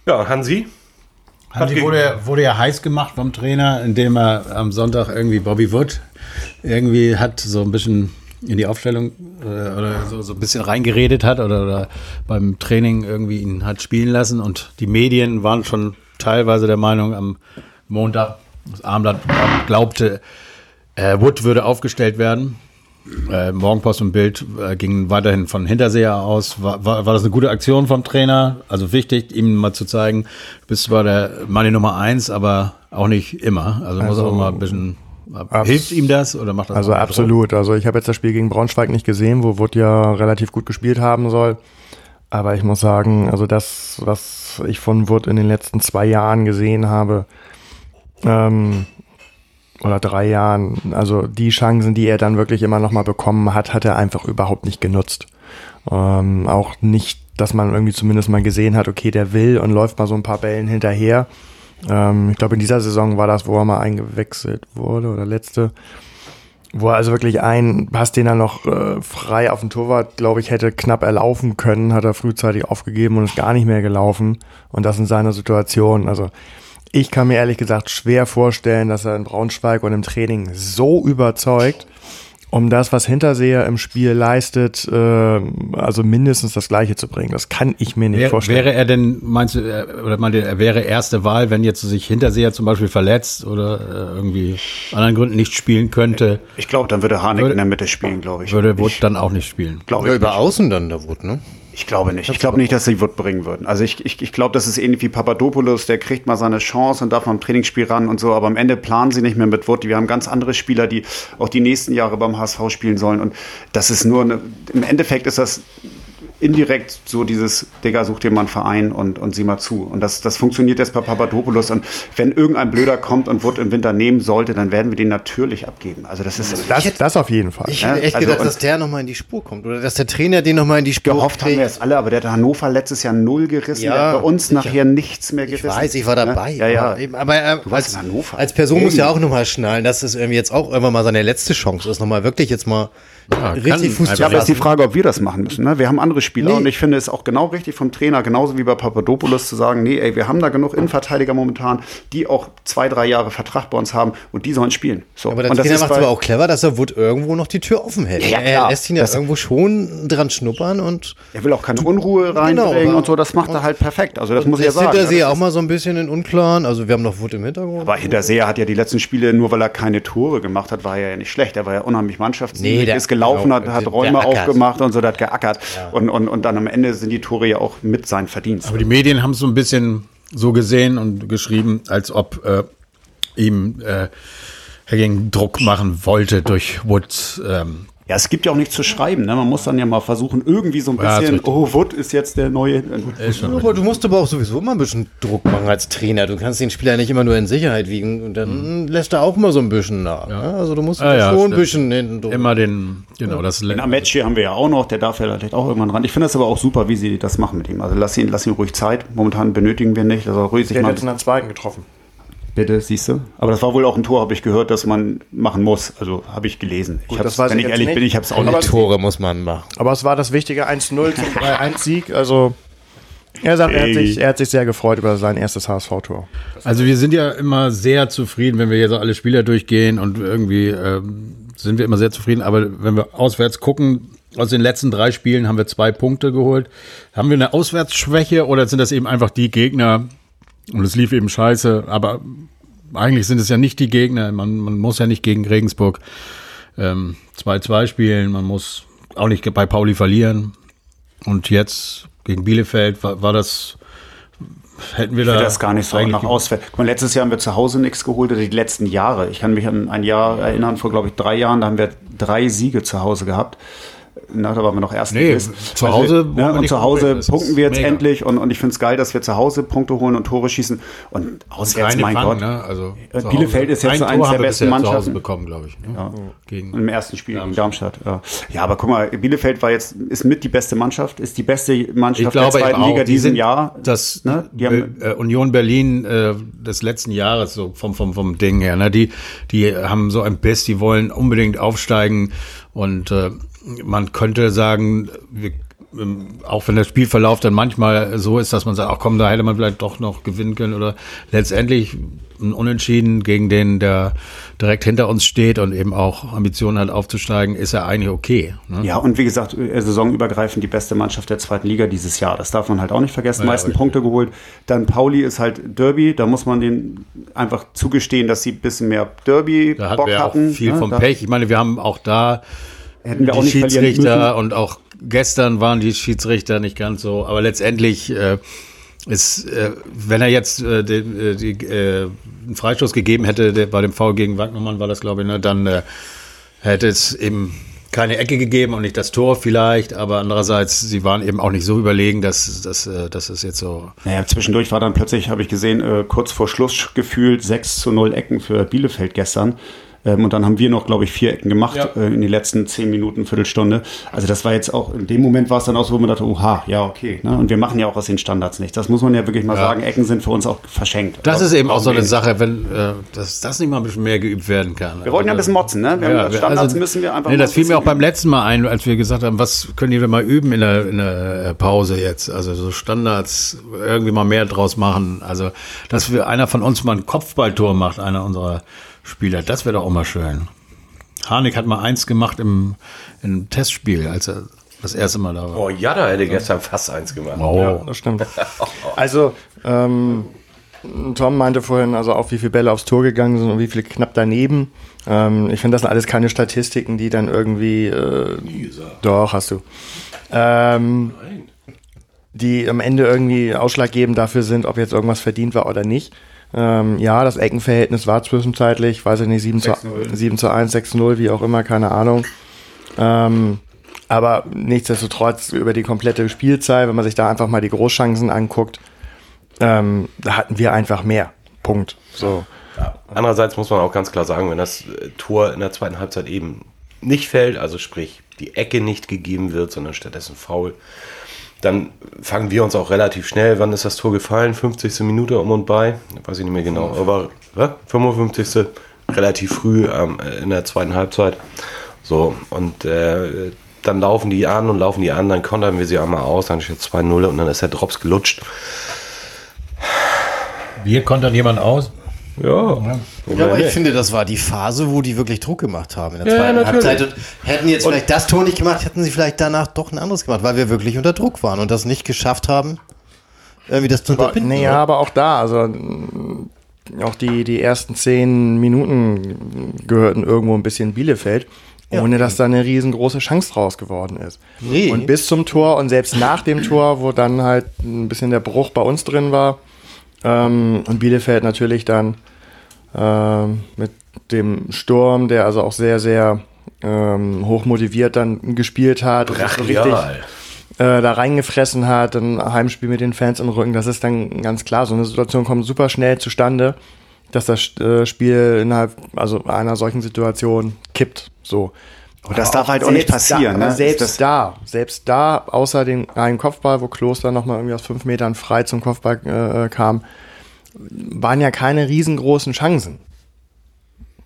Ja, Hansi? Hansi wurde, wurde ja heiß gemacht vom Trainer, indem er am Sonntag irgendwie Bobby Wood irgendwie hat so ein bisschen in die Aufstellung äh, oder so, so ein bisschen reingeredet hat oder, oder beim Training irgendwie ihn hat spielen lassen und die Medien waren schon teilweise der Meinung am Montag, das Armblatt glaubte, äh, Wood würde aufgestellt werden. Äh, Morgenpost und Bild äh, gingen weiterhin von Hinterseher aus. War, war, war das eine gute Aktion vom Trainer? Also wichtig, ihm mal zu zeigen, du bist zwar der Mann die Nummer eins, aber auch nicht immer. Also, muss Also, auch mal ein bisschen. Abs- hilft ihm das oder macht das Also absolut. Also ich habe jetzt das Spiel gegen Braunschweig nicht gesehen, wo Wood ja relativ gut gespielt haben soll. Aber ich muss sagen, also das, was ich von Wood in den letzten zwei Jahren gesehen habe, ähm, oder drei Jahren, also die Chancen, die er dann wirklich immer noch mal bekommen hat, hat er einfach überhaupt nicht genutzt. Ähm, auch nicht, dass man irgendwie zumindest mal gesehen hat, okay, der will und läuft mal so ein paar Bällen hinterher. Ähm, ich glaube, in dieser Saison war das, wo er mal eingewechselt wurde oder letzte, wo er also wirklich einen Pass, den er noch äh, frei auf den Torwart, glaube ich, hätte knapp erlaufen können, hat er frühzeitig aufgegeben und ist gar nicht mehr gelaufen. Und das in seiner Situation. Also ich kann mir ehrlich gesagt schwer vorstellen, dass er in Braunschweig und im Training so überzeugt, um das, was Hinterseher im Spiel leistet, äh, also mindestens das Gleiche zu bringen. Das kann ich mir nicht Wär, vorstellen. wäre er denn, meinst du, er- oder meint ihr, er wäre erste Wahl, wenn jetzt sich Hinterseher zum Beispiel verletzt oder äh, irgendwie anderen Gründen nicht spielen könnte, Ich glaube, dann würde Harnik Würde- in der Mitte spielen, glaube ich. würde Wood dann auch nicht spielen? glaube Ja, ich, über nicht. außen dann der Wut, ne? Ich glaube nicht. Ich glaube nicht, dass sie Wood bringen würden. Also ich, ich, ich glaube, das ist ähnlich wie Papadopoulos, der kriegt mal seine Chance und darf mal im Trainingsspiel ran und so, aber am Ende planen sie nicht mehr mit Wood. Wir haben ganz andere Spieler, die auch die nächsten Jahre beim HSV spielen sollen und das ist nur, eine, im Endeffekt ist das indirekt so dieses, Digga, such dir mal einen Verein und, und sieh mal zu. Und das, das funktioniert jetzt bei Papadopoulos. Und wenn irgendein Blöder kommt und Wood im Winter nehmen sollte, dann werden wir den natürlich abgeben. Also das ist Das, das auf jeden Fall. Ich Ja, hätte echt also gedacht, dass der nochmal in die Spur kommt oder dass der Trainer den nochmal in die Spur gehofft haben wir jetzt alle, aber der hat Hannover letztes Jahr null gerissen. Ja, der hat bei uns nachher nichts mehr Ich gerissen. weiß, ich war dabei. Ne? Ja, ja. Aber, aber äh, warst als, in Hannover. als Person muss Eben. ja auch nochmal schnallen, dass es irgendwie jetzt auch irgendwann mal seine letzte Chance ist, nochmal wirklich jetzt mal richtig Fuß zu Ja, aber ist die. Frage, ob wir das machen müssen. Ne? Wir haben andere Spieler Nee. und ich finde es auch genau richtig vom Trainer, genauso wie bei Papadopoulos, zu sagen, nee, ey, wir haben da genug Innenverteidiger momentan, die auch zwei, drei Jahre Vertrag bei uns haben und die sollen spielen. So. Aber der und das Trainer macht bei- aber auch clever, dass er Wood irgendwo noch die Tür offen hält. Ja, ja, er lässt ihn ja Das- irgendwo schon dran schnuppern und Er will auch keine Unruhe reinbringen aber- und so, das macht er halt perfekt. Also das muss ich ja sagen. Hinterseher Das auch mal so ein bisschen in Unklaren. Also wir haben noch Wood im Hintergrund. Aber Hinterseher hat ja die letzten Spiele, nur weil er keine Tore gemacht hat, war er ja nicht schlecht. Er war ja unheimlich Mannschaftsdienlich, Nee, der- ist gelaufen, genau, hat, hat Räume aufgemacht und so, der hat geackert. Und, und, und dann am Ende sind die Tore ja auch mit sein Verdienst. Aber die Medien haben es so ein bisschen so gesehen und geschrieben, als ob äh, ihm äh, Hacking Druck machen wollte durch Wood ähm, Ja, es gibt ja auch nichts zu schreiben. Ne? Man muss dann ja mal versuchen, irgendwie so ein Ja, bisschen, richtig. oh, Wood ist jetzt der neue. Schon Aber du musst aber auch sowieso immer ein bisschen Druck machen als Trainer. Du kannst den Spieler nicht immer nur in Sicherheit wiegen und dann lässt er auch mal so ein bisschen nach. ne? Also du musst Ah, ja, schon ein bisschen hinten drüber. immer den, genau, das Den Amechi haben wir ja auch noch, der darf ja vielleicht auch irgendwann ran. Ich finde das aber auch super, wie sie das machen mit ihm. Also lass ihn, lass ihn ruhig Zeit. Momentan benötigen wir nicht. Also ruhig sich Der mal. hat in der zweiten getroffen. Bitte, siehst du? Aber das war wohl auch ein Tor, habe ich gehört, dass man machen muss. Also habe ich gelesen. ich Gut, hab's, das weiß wenn ich ich ehrlich nicht. bin, ich habe es auch Aber nicht. Tore muss man machen. Aber es war das wichtige 1-0 zum 3-1-Sieg. Also er sagt, er hat, sich, er hat sich sehr gefreut über sein erstes HSV-Tor. Also wir sind ja immer sehr zufrieden, wenn wir hier so alle Spieler durchgehen und irgendwie ähm, sind wir immer sehr zufrieden. Aber wenn wir auswärts gucken, aus den letzten drei Spielen haben wir zwei Punkte geholt. Haben wir eine Auswärtsschwäche oder sind das eben einfach die Gegner und es lief eben scheiße? Aber eigentlich sind es ja nicht die Gegner. Man, man muss ja nicht gegen Regensburg ähm, 2-2 spielen. Man muss auch nicht bei Pauli verlieren. Und jetzt gegen Bielefeld war, war das, hätten wir Ich da will das gar nicht so nach auswärts. Guck mal, letztes Jahr haben wir zu Hause nichts geholt, oder die letzten Jahre. Ich kann mich an ein Jahr erinnern, vor glaube ich drei Jahren, da haben wir drei Siege zu Hause gehabt. Na, da waren wir noch erst Nee, zu Hause wir ne, und zu Hause punkten. Wir jetzt mega. endlich und, und ich finde es geil, dass wir zu Hause Punkte holen und Tore schießen und auswärts, mein Fang, Gott. Ne? Also Äh, Bielefeld ist jetzt Ein eines Tor der besten bisher zu Hause Mannschaften. bekommen, glaube ich. Ne? Gegen Im ersten Spiel gegen Darmstadt. Ja. ja, aber guck mal, Bielefeld war jetzt, ist mit die beste Mannschaft, ist die beste Mannschaft glaube der zweiten Liga die diesem Jahr. das ne? Haben, äh, Union Berlin äh, des letzten Jahres so vom vom vom Ding her, ne? Die die haben so ein Biss, die wollen unbedingt aufsteigen und äh, man könnte sagen, wir, ähm, auch wenn der Spielverlauf dann manchmal so ist, dass man sagt, ach komm, da hätte man vielleicht doch noch gewinnen können oder letztendlich ein Unentschieden gegen den, der direkt hinter uns steht und eben auch Ambitionen hat aufzusteigen, ist ja eigentlich okay. Ne? Ja, und wie gesagt, äh, saisonübergreifend die beste Mannschaft der zweiten Liga dieses Jahr. Das darf man halt auch nicht vergessen. Ja, meisten richtig. Punkte geholt. Dann Pauli ist halt Derby. Da muss man denen einfach zugestehen, dass sie ein bisschen mehr Da hatten Derby-Bock wir auch hatten. viel ne? vom Da Pech. Ich meine, wir haben auch da Hätten wir die auch nicht verlieren Schiedsrichter müssen. und auch gestern waren die Schiedsrichter nicht ganz so. Aber letztendlich äh, ist, äh, wenn er jetzt äh, den, äh, die, äh, einen Freistoß gegeben hätte, der, bei dem Foul gegen Wagnermann war das, glaube ich, ne, dann äh, hätte es eben keine Ecke gegeben und nicht das Tor vielleicht, aber andererseits, sie waren eben auch nicht so überlegen, dass, dass, äh, dass es jetzt so Naja, zwischendurch war dann plötzlich, habe ich gesehen, äh, kurz vor Schluss gefühlt 6 zu 0 Ecken für Bielefeld gestern. Ähm, und dann haben wir noch, glaube ich, vier Ecken gemacht Ja. äh, in den letzten zehn Minuten, Viertelstunde. Also das war jetzt auch, in dem Moment war es dann auch so, wo man dachte, oha, ja, okay. Ne? Und wir machen ja auch aus den Standards nichts. Das muss man ja wirklich mal Ja. sagen. Ecken sind für uns auch verschenkt. Das ist eben auch so eine Sache, wenn äh, dass das nicht mal ein bisschen mehr geübt werden kann. Wir wollten ja ein bisschen motzen, ne? Wir haben Standards also, müssen wir einfach Nee, das fiel mir auch beim letzten Mal ein, als wir gesagt haben, was können die denn mal üben in der, in der äh, Pause jetzt? Also so Standards, irgendwie mal mehr draus machen. Also, dass wir einer von uns mal ein Kopfballtor macht, einer unserer Spieler, das wäre doch auch mal schön. Harnik hat mal eins gemacht im, im Testspiel, als er das erste Mal da war. Oh, Jada hätte gestern fast eins gemacht. Oh. Das stimmt. Also, ähm, Tom meinte vorhin, also auch wie viele Bälle aufs Tor gegangen sind und wie viele knapp daneben. Ähm, ich finde, das sind alles keine Statistiken, die dann irgendwie. Äh, doch, hast du. Ähm, die am Ende irgendwie ausschlaggebend dafür sind, ob jetzt irgendwas verdient war oder nicht. Ähm, ja, das Eckenverhältnis war zwischenzeitlich, weiß ich nicht, 7 zu, 7 zu 1, 6 zu 0, wie auch immer, keine Ahnung. Ähm, aber nichtsdestotrotz über die komplette Spielzeit, wenn man sich da einfach mal die Großchancen anguckt, ähm, da hatten wir einfach mehr. Punkt. So. Andererseits muss man auch ganz klar sagen, wenn das äh, Tor in der zweiten Halbzeit eben nicht fällt, also sprich die Ecke nicht gegeben wird, sondern stattdessen faul, dann fangen wir uns auch relativ schnell, wann ist das Tor gefallen? 50. Minute um und bei? Weiß ich nicht mehr genau, aber ja, 55. relativ früh ähm, in der zweiten Halbzeit. So, und äh, dann laufen die an und laufen die an, dann kontern wir sie einmal aus, dann steht 2-0 und dann ist der Drops gelutscht. Wir kontern jemand aus. Ja, Ja, aber ich finde, das war die Phase, wo die wirklich Druck gemacht haben in der Ja, zweiten natürlich. Halbzeit. Und hätten jetzt vielleicht das Tor nicht gemacht, hätten sie vielleicht danach doch ein anderes gemacht, weil wir wirklich unter Druck waren und das nicht geschafft haben, irgendwie das zu Aber, unterbinden. nee, ja, aber auch da, also auch die, die ersten zehn Minuten gehörten irgendwo ein bisschen Bielefeld, ohne dass da eine riesengroße Chance draus geworden ist. Nee. Und bis zum Tor und selbst nach dem Tor, wo dann halt ein bisschen der Bruch bei uns drin war, ähm, und Bielefeld natürlich dann ähm, mit dem Sturm, der also auch sehr, sehr ähm, hochmotiviert dann gespielt hat. so richtig Brachial. äh, da reingefressen hat, ein Heimspiel mit den Fans im Rücken, das ist dann ganz klar. So eine Situation kommt super schnell zustande, dass das äh, Spiel innerhalb also einer solchen Situation kippt. So. Aber das darf halt auch nicht passieren. Da, ne? Selbst das, da, selbst da, außer den einen Kopfball, wo Kloster nochmal irgendwie aus fünf Metern frei zum Kopfball äh, kam, waren ja keine riesengroßen Chancen.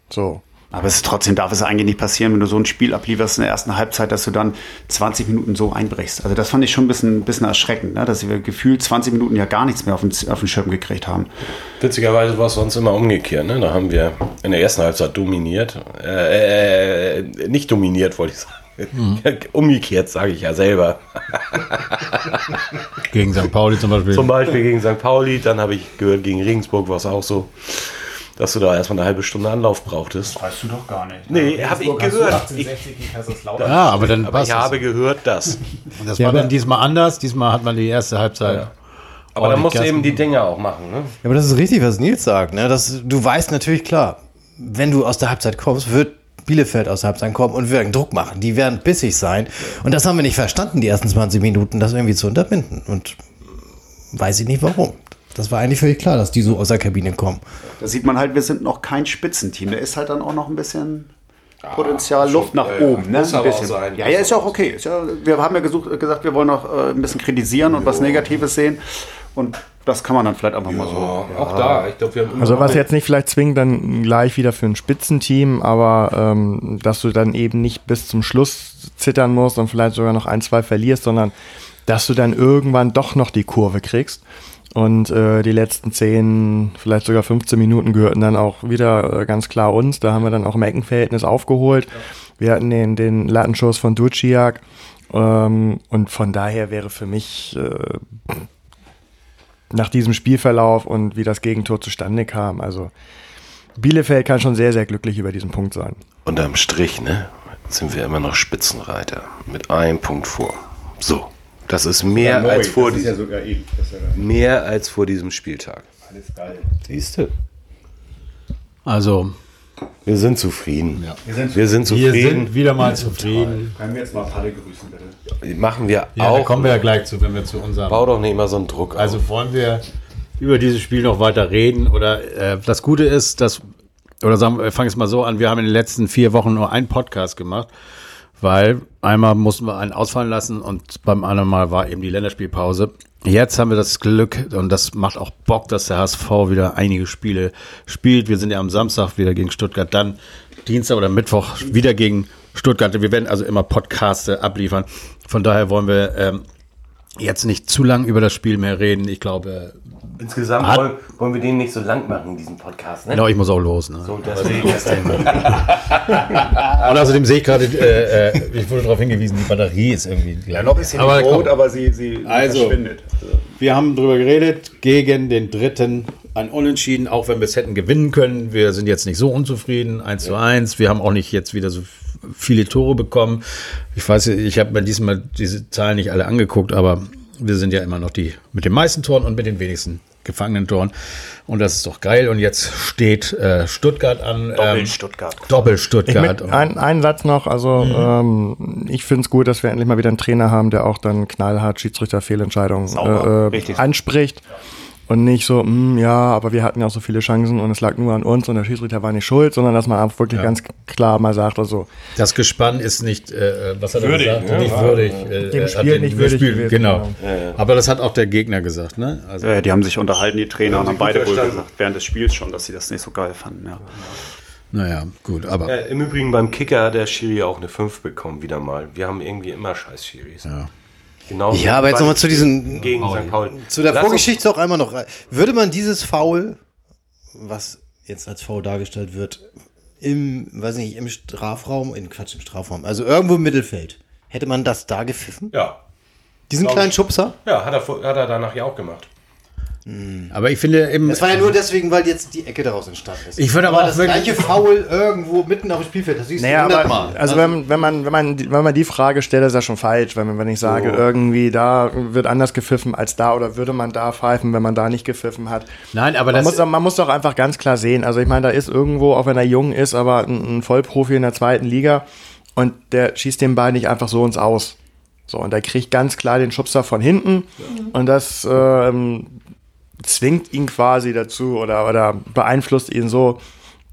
So. Aber es ist trotzdem darf es eigentlich nicht passieren, wenn du so ein Spiel ablieferst in der ersten Halbzeit, dass du dann 20 Minuten so einbrichst. Also das fand ich schon ein bisschen, ein bisschen erschreckend, ne? dass wir gefühlt 20 Minuten ja gar nichts mehr auf den, auf den Schirm gekriegt haben. Witzigerweise war es sonst immer umgekehrt. Ne? Da haben wir in der ersten Halbzeit dominiert. Äh, äh, nicht dominiert, wollte ich sagen. Umgekehrt, sage ich ja selber. Gegen St. Pauli zum Beispiel. Zum Beispiel gegen St. Pauli, dann habe ich gehört, gegen Regensburg war es auch so, dass du da erstmal eine halbe Stunde Anlauf brauchtest. Weißt du doch gar nicht. Nee, habe ich gehört. Ich, ja, aber dann aber passt ich habe gehört, dass. Und das war dann diesmal anders. Diesmal hat man die erste Halbzeit. Aber dann musst du eben die Dinge auch machen. Ne? Ja, aber das ist richtig, was Nils sagt. Ne? Das, du weißt natürlich klar, wenn du aus der Halbzeit kommst, wird Bielefeld aus der Halbzeit kommen und werden Druck machen. Die werden bissig sein. Und das haben wir nicht verstanden, die ersten 20 Minuten, das irgendwie zu unterbinden. Und weiß ich nicht warum. Das war eigentlich völlig klar, dass die so aus der Kabine kommen. Da sieht man halt, wir sind noch kein Spitzenteam. Da ist halt dann auch noch ein bisschen Potenzial, Luft nach ja, oben. Ne? muss ein aber auch bisschen. sein. Ja, ja, ist ja auch okay. Ist ja, wir haben ja gesucht, gesagt, wir wollen noch äh, ein bisschen kritisieren und was Negatives sehen. Und das kann man dann vielleicht einfach mal so. Auch da, ich glaube, wir haben immer Also was jetzt nicht vielleicht zwingend dann gleich wieder für ein Spitzenteam, aber ähm, dass du dann eben nicht bis zum Schluss zittern musst und vielleicht sogar noch ein, zwei verlierst, sondern dass du dann irgendwann doch noch die Kurve kriegst. Und äh, die letzten 10, vielleicht sogar 15 Minuten gehörten dann auch wieder äh, ganz klar uns. Da haben wir dann auch im Eckenverhältnis aufgeholt. Wir hatten den, den Lattenschuss von Duciak. Ähm, und von daher wäre für mich äh, nach diesem Spielverlauf und wie das Gegentor zustande kam. Also Bielefeld kann schon sehr, sehr glücklich über diesen Punkt sein. Unterm Strich, ne, sind wir immer noch Spitzenreiter. Mit einem Punkt vor. So. Das ist mehr als vor diesem, sogar eben. Ja mehr als vor diesem Spieltag. alles geil. Siehst du? Also, Wir sind zufrieden. Wir sind, Wir sind wir zufrieden. sind wieder mal zufrieden. können wir jetzt mal Palle grüßen, bitte? Machen wir Ja, da auch. kommen wir ja gleich zu, wenn wir zu unserem. Bau doch nicht immer so einen Druck Also auf. wollen wir über dieses Spiel noch weiter reden? Oder äh, das Gute ist, dass, oder sagen wir, fangen es mal so an, wir haben in den letzten vier Wochen nur einen Podcast gemacht, weil einmal mussten wir einen ausfallen lassen und beim anderen Mal war eben die Länderspielpause. Jetzt haben wir das Glück und das macht auch Bock, dass der HSV wieder einige Spiele spielt. Wir sind ja am Samstag wieder gegen Stuttgart, dann Dienstag oder Mittwoch wieder gegen Stuttgart. Wir werden also immer Podcaste abliefern. Von daher wollen wir ähm, jetzt nicht zu lang über das Spiel mehr reden. Ich glaube, Insgesamt Hat- wollen, wollen wir den nicht so lang machen, diesen Podcast. Ne? genau, ich muss auch los. Ne? So, deswegen ist der Und außerdem sehe ich gerade, äh, äh, ich wurde darauf hingewiesen, die Batterie ist irgendwie ja, Noch ist sie aber rot, aber sie, sie Also. verschwindet. Wir haben drüber geredet, gegen den dritten ein Unentschieden, auch wenn wir es hätten gewinnen können. Wir sind jetzt nicht so unzufrieden, 1 zu 1. Wir haben auch nicht jetzt wieder so viele Tore bekommen. Ich weiß, ich habe mir diesmal diese Zahlen nicht alle angeguckt, aber wir sind ja immer noch die mit den meisten Toren und mit den wenigsten gefangenen Toren. Und das ist doch geil. Und jetzt steht äh, Stuttgart an. Doppel Stuttgart. Doppel Stuttgart. ein, einen Satz noch, also ähm, ich finde es gut, dass wir endlich mal wieder einen Trainer haben, der auch dann knallhart Schiedsrichterfehlentscheidungen äh, richtig. anspricht und nicht so, hm, ja, aber wir hatten ja auch so viele Chancen und es lag nur an uns und der Schiedsrichter war nicht schuld, sondern dass man einfach wirklich ganz klar mal sagt, also Das Gespann ist nicht, äh, was hat er Würdig, gesagt? ne? Nicht würdig. Äh, Dem äh, Spiel nicht würdig gewesen, Genau. Aber das hat auch der Gegner gesagt, ne? Also, Ja, die haben sich unterhalten, die Trainer, und haben beide wohl gesagt, während des Spiels schon, dass sie das nicht so geil fanden. Ja. naja, gut, aber Äh, Im Übrigen beim Kicker hat der Schiri auch eine 5 bekommen, wieder mal. Wir haben irgendwie immer scheiß Schiris. Ja. Genau. Ja, aber jetzt nochmal zu diesen- Gegen St. Pauli. Zu der Lass Vorgeschichte auch einmal noch rein. Würde man dieses Foul, was jetzt als Foul dargestellt wird, im, weiß nicht, im Strafraum, in Quatsch, im Strafraum, also irgendwo im Mittelfeld, hätte man das da gepfiffen? Ja. Diesen kleinen ich. Schubser? Ja, hat er, vor- hat er danach ja auch gemacht. Aber ich finde eben. Das war ja nur deswegen, weil jetzt die Ecke daraus entstanden ist. Ich würde aber auch das wirklich- gleiche Foul irgendwo mitten auf dem Spielfeld, das siehst Naja, du aber, hundertmal. also wenn, wenn, man, wenn, man, wenn man die Frage stellt, ist das schon falsch. Wenn, wenn ich sage, irgendwie da wird anders gepfiffen als da oder würde man da pfeifen, wenn man da nicht gepfiffen hat. Nein, aber Man das. muss, doch- man muss doch einfach ganz klar sehen. Also ich meine, da ist irgendwo, auch wenn er jung ist, aber ein, ein Vollprofi in der zweiten Liga. und der schießt den Ball nicht einfach so ins Aus. So, und er kriegt ganz klar den Schubser von hinten und das ähm, zwingt ihn quasi dazu oder, oder beeinflusst ihn so,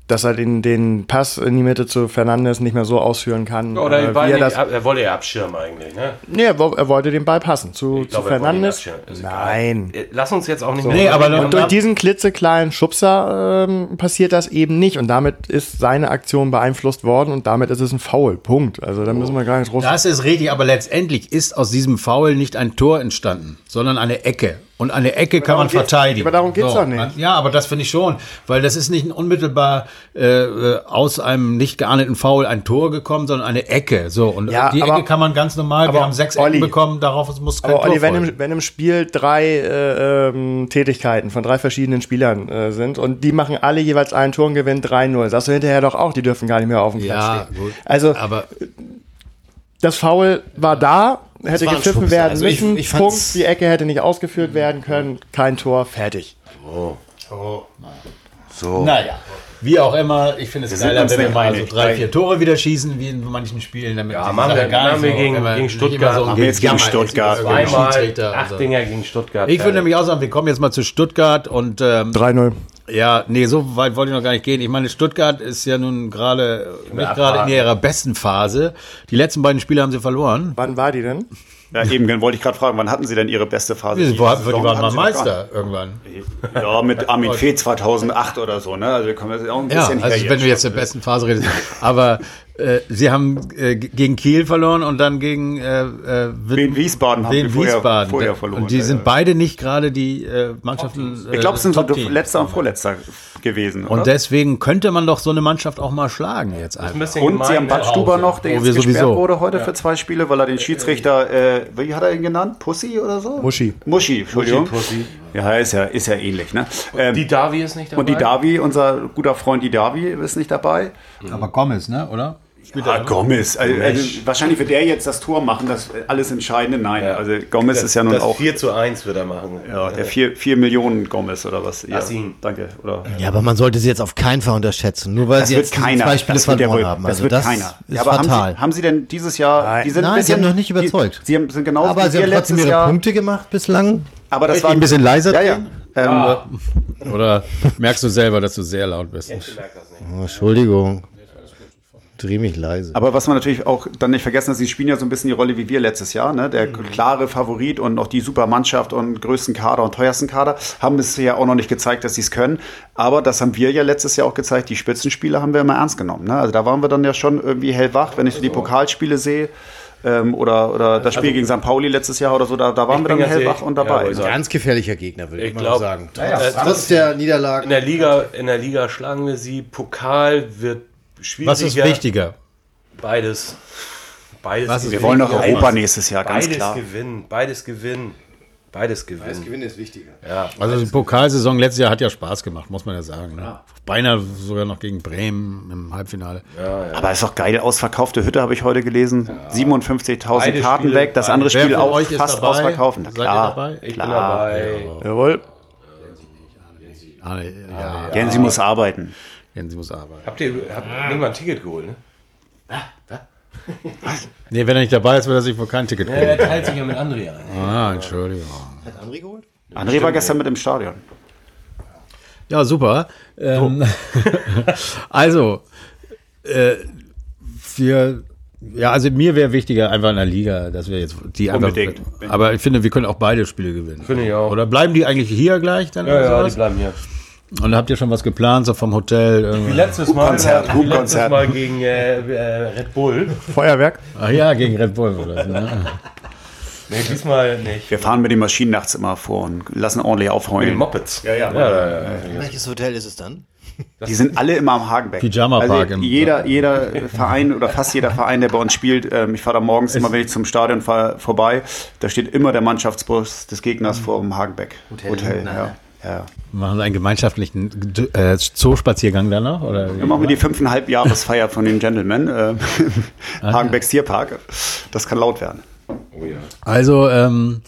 dass er den, den Pass in die Mitte zu Fernandes nicht mehr so ausführen kann. Oder äh, den Ball wie er, das, ab- er wollte ja abschirmen eigentlich, ne? nee, er, er wollte den Ball passen zu, Ich zu er ihn Fernandes. Nein. Äh, Lass uns jetzt auch nicht Nee, aber Und durch diesen klitzekleinen Schubser ähm, passiert das eben nicht. Und damit ist seine Aktion beeinflusst worden und damit ist es ein Foul. Punkt. Also da müssen wir gar nicht groß. Das ist richtig, aber letztendlich ist aus diesem Foul nicht ein Tor entstanden, sondern eine Ecke. Und eine Ecke kann man verteidigen. aber darum geht's doch nicht. Ja, aber das finde ich schon, weil das ist nicht ein unmittelbar äh, äh, aus einem nicht geahndeten Foul ein Tor gekommen, sondern eine Ecke. So und Ja, die aber- Ecke kann man ganz normal. Wir aber haben sechs Olli- Ecken bekommen, darauf muss kein Aber Tor Olli, wenn im, wenn im Spiel drei äh, ähm, Tätigkeiten von drei verschiedenen Spielern äh, sind und die machen alle jeweils einen Tor und gewinnen 3-0, sagst du hinterher doch auch, die dürfen gar nicht mehr auf dem Platz Ja, stehen. gut. Also aber das Foul war da, hätte war gepfiffen werden Also ich- müssen. ich fand's- Punkt, die Ecke hätte nicht ausgeführt werden können, kein Tor, fertig. so. naja. Wie auch immer, ich finde es geiler, wenn wir mal so drei, vier Tore wieder schießen, wie in manchen Spielen. Damit Ja, die machen Sache wir- gar machen nicht wir gegen- immer- gegen Stuttgart. so wir jetzt gegen Stuttgart. Zweimal und acht. Dinger gegen Stuttgart. Ich würde nämlich auch sagen, wir kommen jetzt mal zu Stuttgart und ähm, 3-0. Ja, nee, so weit wollte ich noch gar nicht gehen. Ich meine, Stuttgart ist ja nun gerade nicht gerade in ihrer besten Phase. Die letzten beiden Spiele haben sie verloren. Wann war die denn? Ja, eben wollte ich gerade fragen, wann hatten Sie denn Ihre beste Phase? Die, Diese die waren mal Sie Meister irgendwann. Ja, mit Armin Fee 2008 oder so, ne? Also wir kommen jetzt auch ein Ja, bisschen also her wenn du jetzt der besten Phase redest. Aber äh, sie haben äh, gegen Kiel verloren und dann gegen äh, äh, Wien Wiesbaden haben Wien sie vorher, Wiesbaden. vorher verloren. Und die Ja, sind ja. beide nicht gerade die äh, Mannschaften. Ich glaube, es sind so letzter und vorletzter gewesen. Oder? Und deswegen könnte man doch so eine Mannschaft auch mal schlagen jetzt einfach. Ein Und sie haben gemein, Bad ne? Stuber noch, der Oh, jetzt gesperrt sowieso. wurde heute für zwei Spiele, weil er den Schiedsrichter, äh, wie hat er ihn genannt? Pussy oder so? Muschi. Muschi, Entschuldigung. Pussy. Ja, ist ja, ist ja ähnlich, ne? Ähm, Die Davi ist nicht dabei. und die Davi, unser guter Freund die Davi, ist nicht dabei. Aber Gomez, ne, oder? Spielt Ah, Gomez. Also, also, wahrscheinlich wird der jetzt das Tor machen, das alles Entscheidende. Nein, also Gomez das, ist ja nun das auch 4 zu 1 wird er machen. ja, der 4 Millionen Gomez oder was. Ja, Lass ihn. Danke. Oder Ja, aber man sollte sie jetzt auf keinen Fall unterschätzen. Nur weil das sie jetzt keiner. zwei Spiele das verloren haben. das Also wird das keiner. ist Ja, aber haben fatal. Sie, haben Sie denn dieses Jahr? Nein. die sind ein Nein, sie bisschen, haben noch nicht überzeugt. Die, sie haben, sind genauso aber wie sie haben trotzdem letztes ihre Jahr. Punkte gemacht bislang. Aber das ich war ein bisschen leiser Ja, ja. Ähm, Oder merkst du selber, dass du sehr laut bist? Oh, Entschuldigung. Dreh mich leise. Aber was man natürlich auch dann nicht vergessen hat, sie spielen ja so ein bisschen die Rolle wie wir letztes Jahr. Ne? Der Mhm. klare Favorit und auch die super Mannschaft und größten Kader und teuersten Kader haben es ja auch noch nicht gezeigt, dass sie es können. Aber das haben wir ja letztes Jahr auch gezeigt. Die Spitzenspiele haben wir immer ernst genommen. Ne? Also da waren wir dann ja schon irgendwie hellwach, wenn ich so die Pokalspiele sehe. Ähm, oder, oder das Spiel gegen St. Pauli letztes Jahr oder so, da, da waren wir dann hellwach und ja, dabei. ich sagen. Ganz gefährlicher Gegner, würde ich, Ich mal glaub- sagen. Ja, ja, Trotz, trotz der Niederlagen. In der Liga, in der Liga schlagen wir sie. Pokal wird schwieriger. Was ist wichtiger? Beides. Beides. Was ist wir wollen doch wichtiger? Europa nächstes Jahr, ganz Beides klar. gewinnen. Beides gewinnen. Beides gewinnen. Gewinn ist wichtiger. Ja. Also die Pokalsaison letztes Jahr hat ja Spaß gemacht, muss man ja sagen. Ne? Beinahe sogar noch gegen Bremen im Halbfinale. Aber ist doch geil, ausverkaufte Hütte habe ich heute gelesen. 57.000 Beide Karten Spiele, weg, das andere Spiel auch fast dabei? ausverkauft. Na Seid ihr klar, dabei? Ich bin klar. dabei. Jawohl. Ah, ja, Gensi muss arbeiten. Jens muss arbeiten. Habt ihr habt nicht mal ein Ticket geholt, ne? Nee, wenn er nicht dabei ist, wird er sich wohl kein Ticket Ja, kriegen. er teilt sich ja mit André ein. Ah, Entschuldigung. André geholt? André war gestern mit im Stadion. Ja, super. Ähm, also, äh, wir, ja, also mir wäre wichtiger einfach in der Liga, dass wir jetzt die einfach. Unbedingt. Aber ich finde, wir können auch beide Spiele gewinnen. Finde ich auch. Oder bleiben die eigentlich hier gleich dann? Ja, oder ja, die bleiben hier. Und habt ihr schon was geplant, so vom Hotel? Wie letztes Mal, Hubkonzert, wie letztes. Mal gegen äh, äh, Red Bull. Feuerwerk. Ach ja, gegen Red Bull oder so. Ne? Nee, diesmal nicht. Wir fahren mit den Maschinen nachts immer vor und lassen ordentlich Mit den aufheulen. Mopeds. Ja, ja. ja, ja. Welches Hotel ist es dann? Die sind alle immer am Hagenbeck. Pyjama-Park Also im- jeder, jeder Verein oder fast jeder Verein, der bei uns spielt, ähm, ich fahre da morgens immer, wenn ich zum Stadion fahre, vorbei, da steht immer der Mannschaftsbus des Gegners vor dem Hagenbeck Hotel. ja. Ja. Machen Sie einen gemeinschaftlichen äh, Zoospaziergang dann noch? Oder? Dann machen wir die fünfeinhalb Jahresfeier von den Gentlemen äh, im Hagenbecks Tierpark. Das kann laut werden. Also, ähm,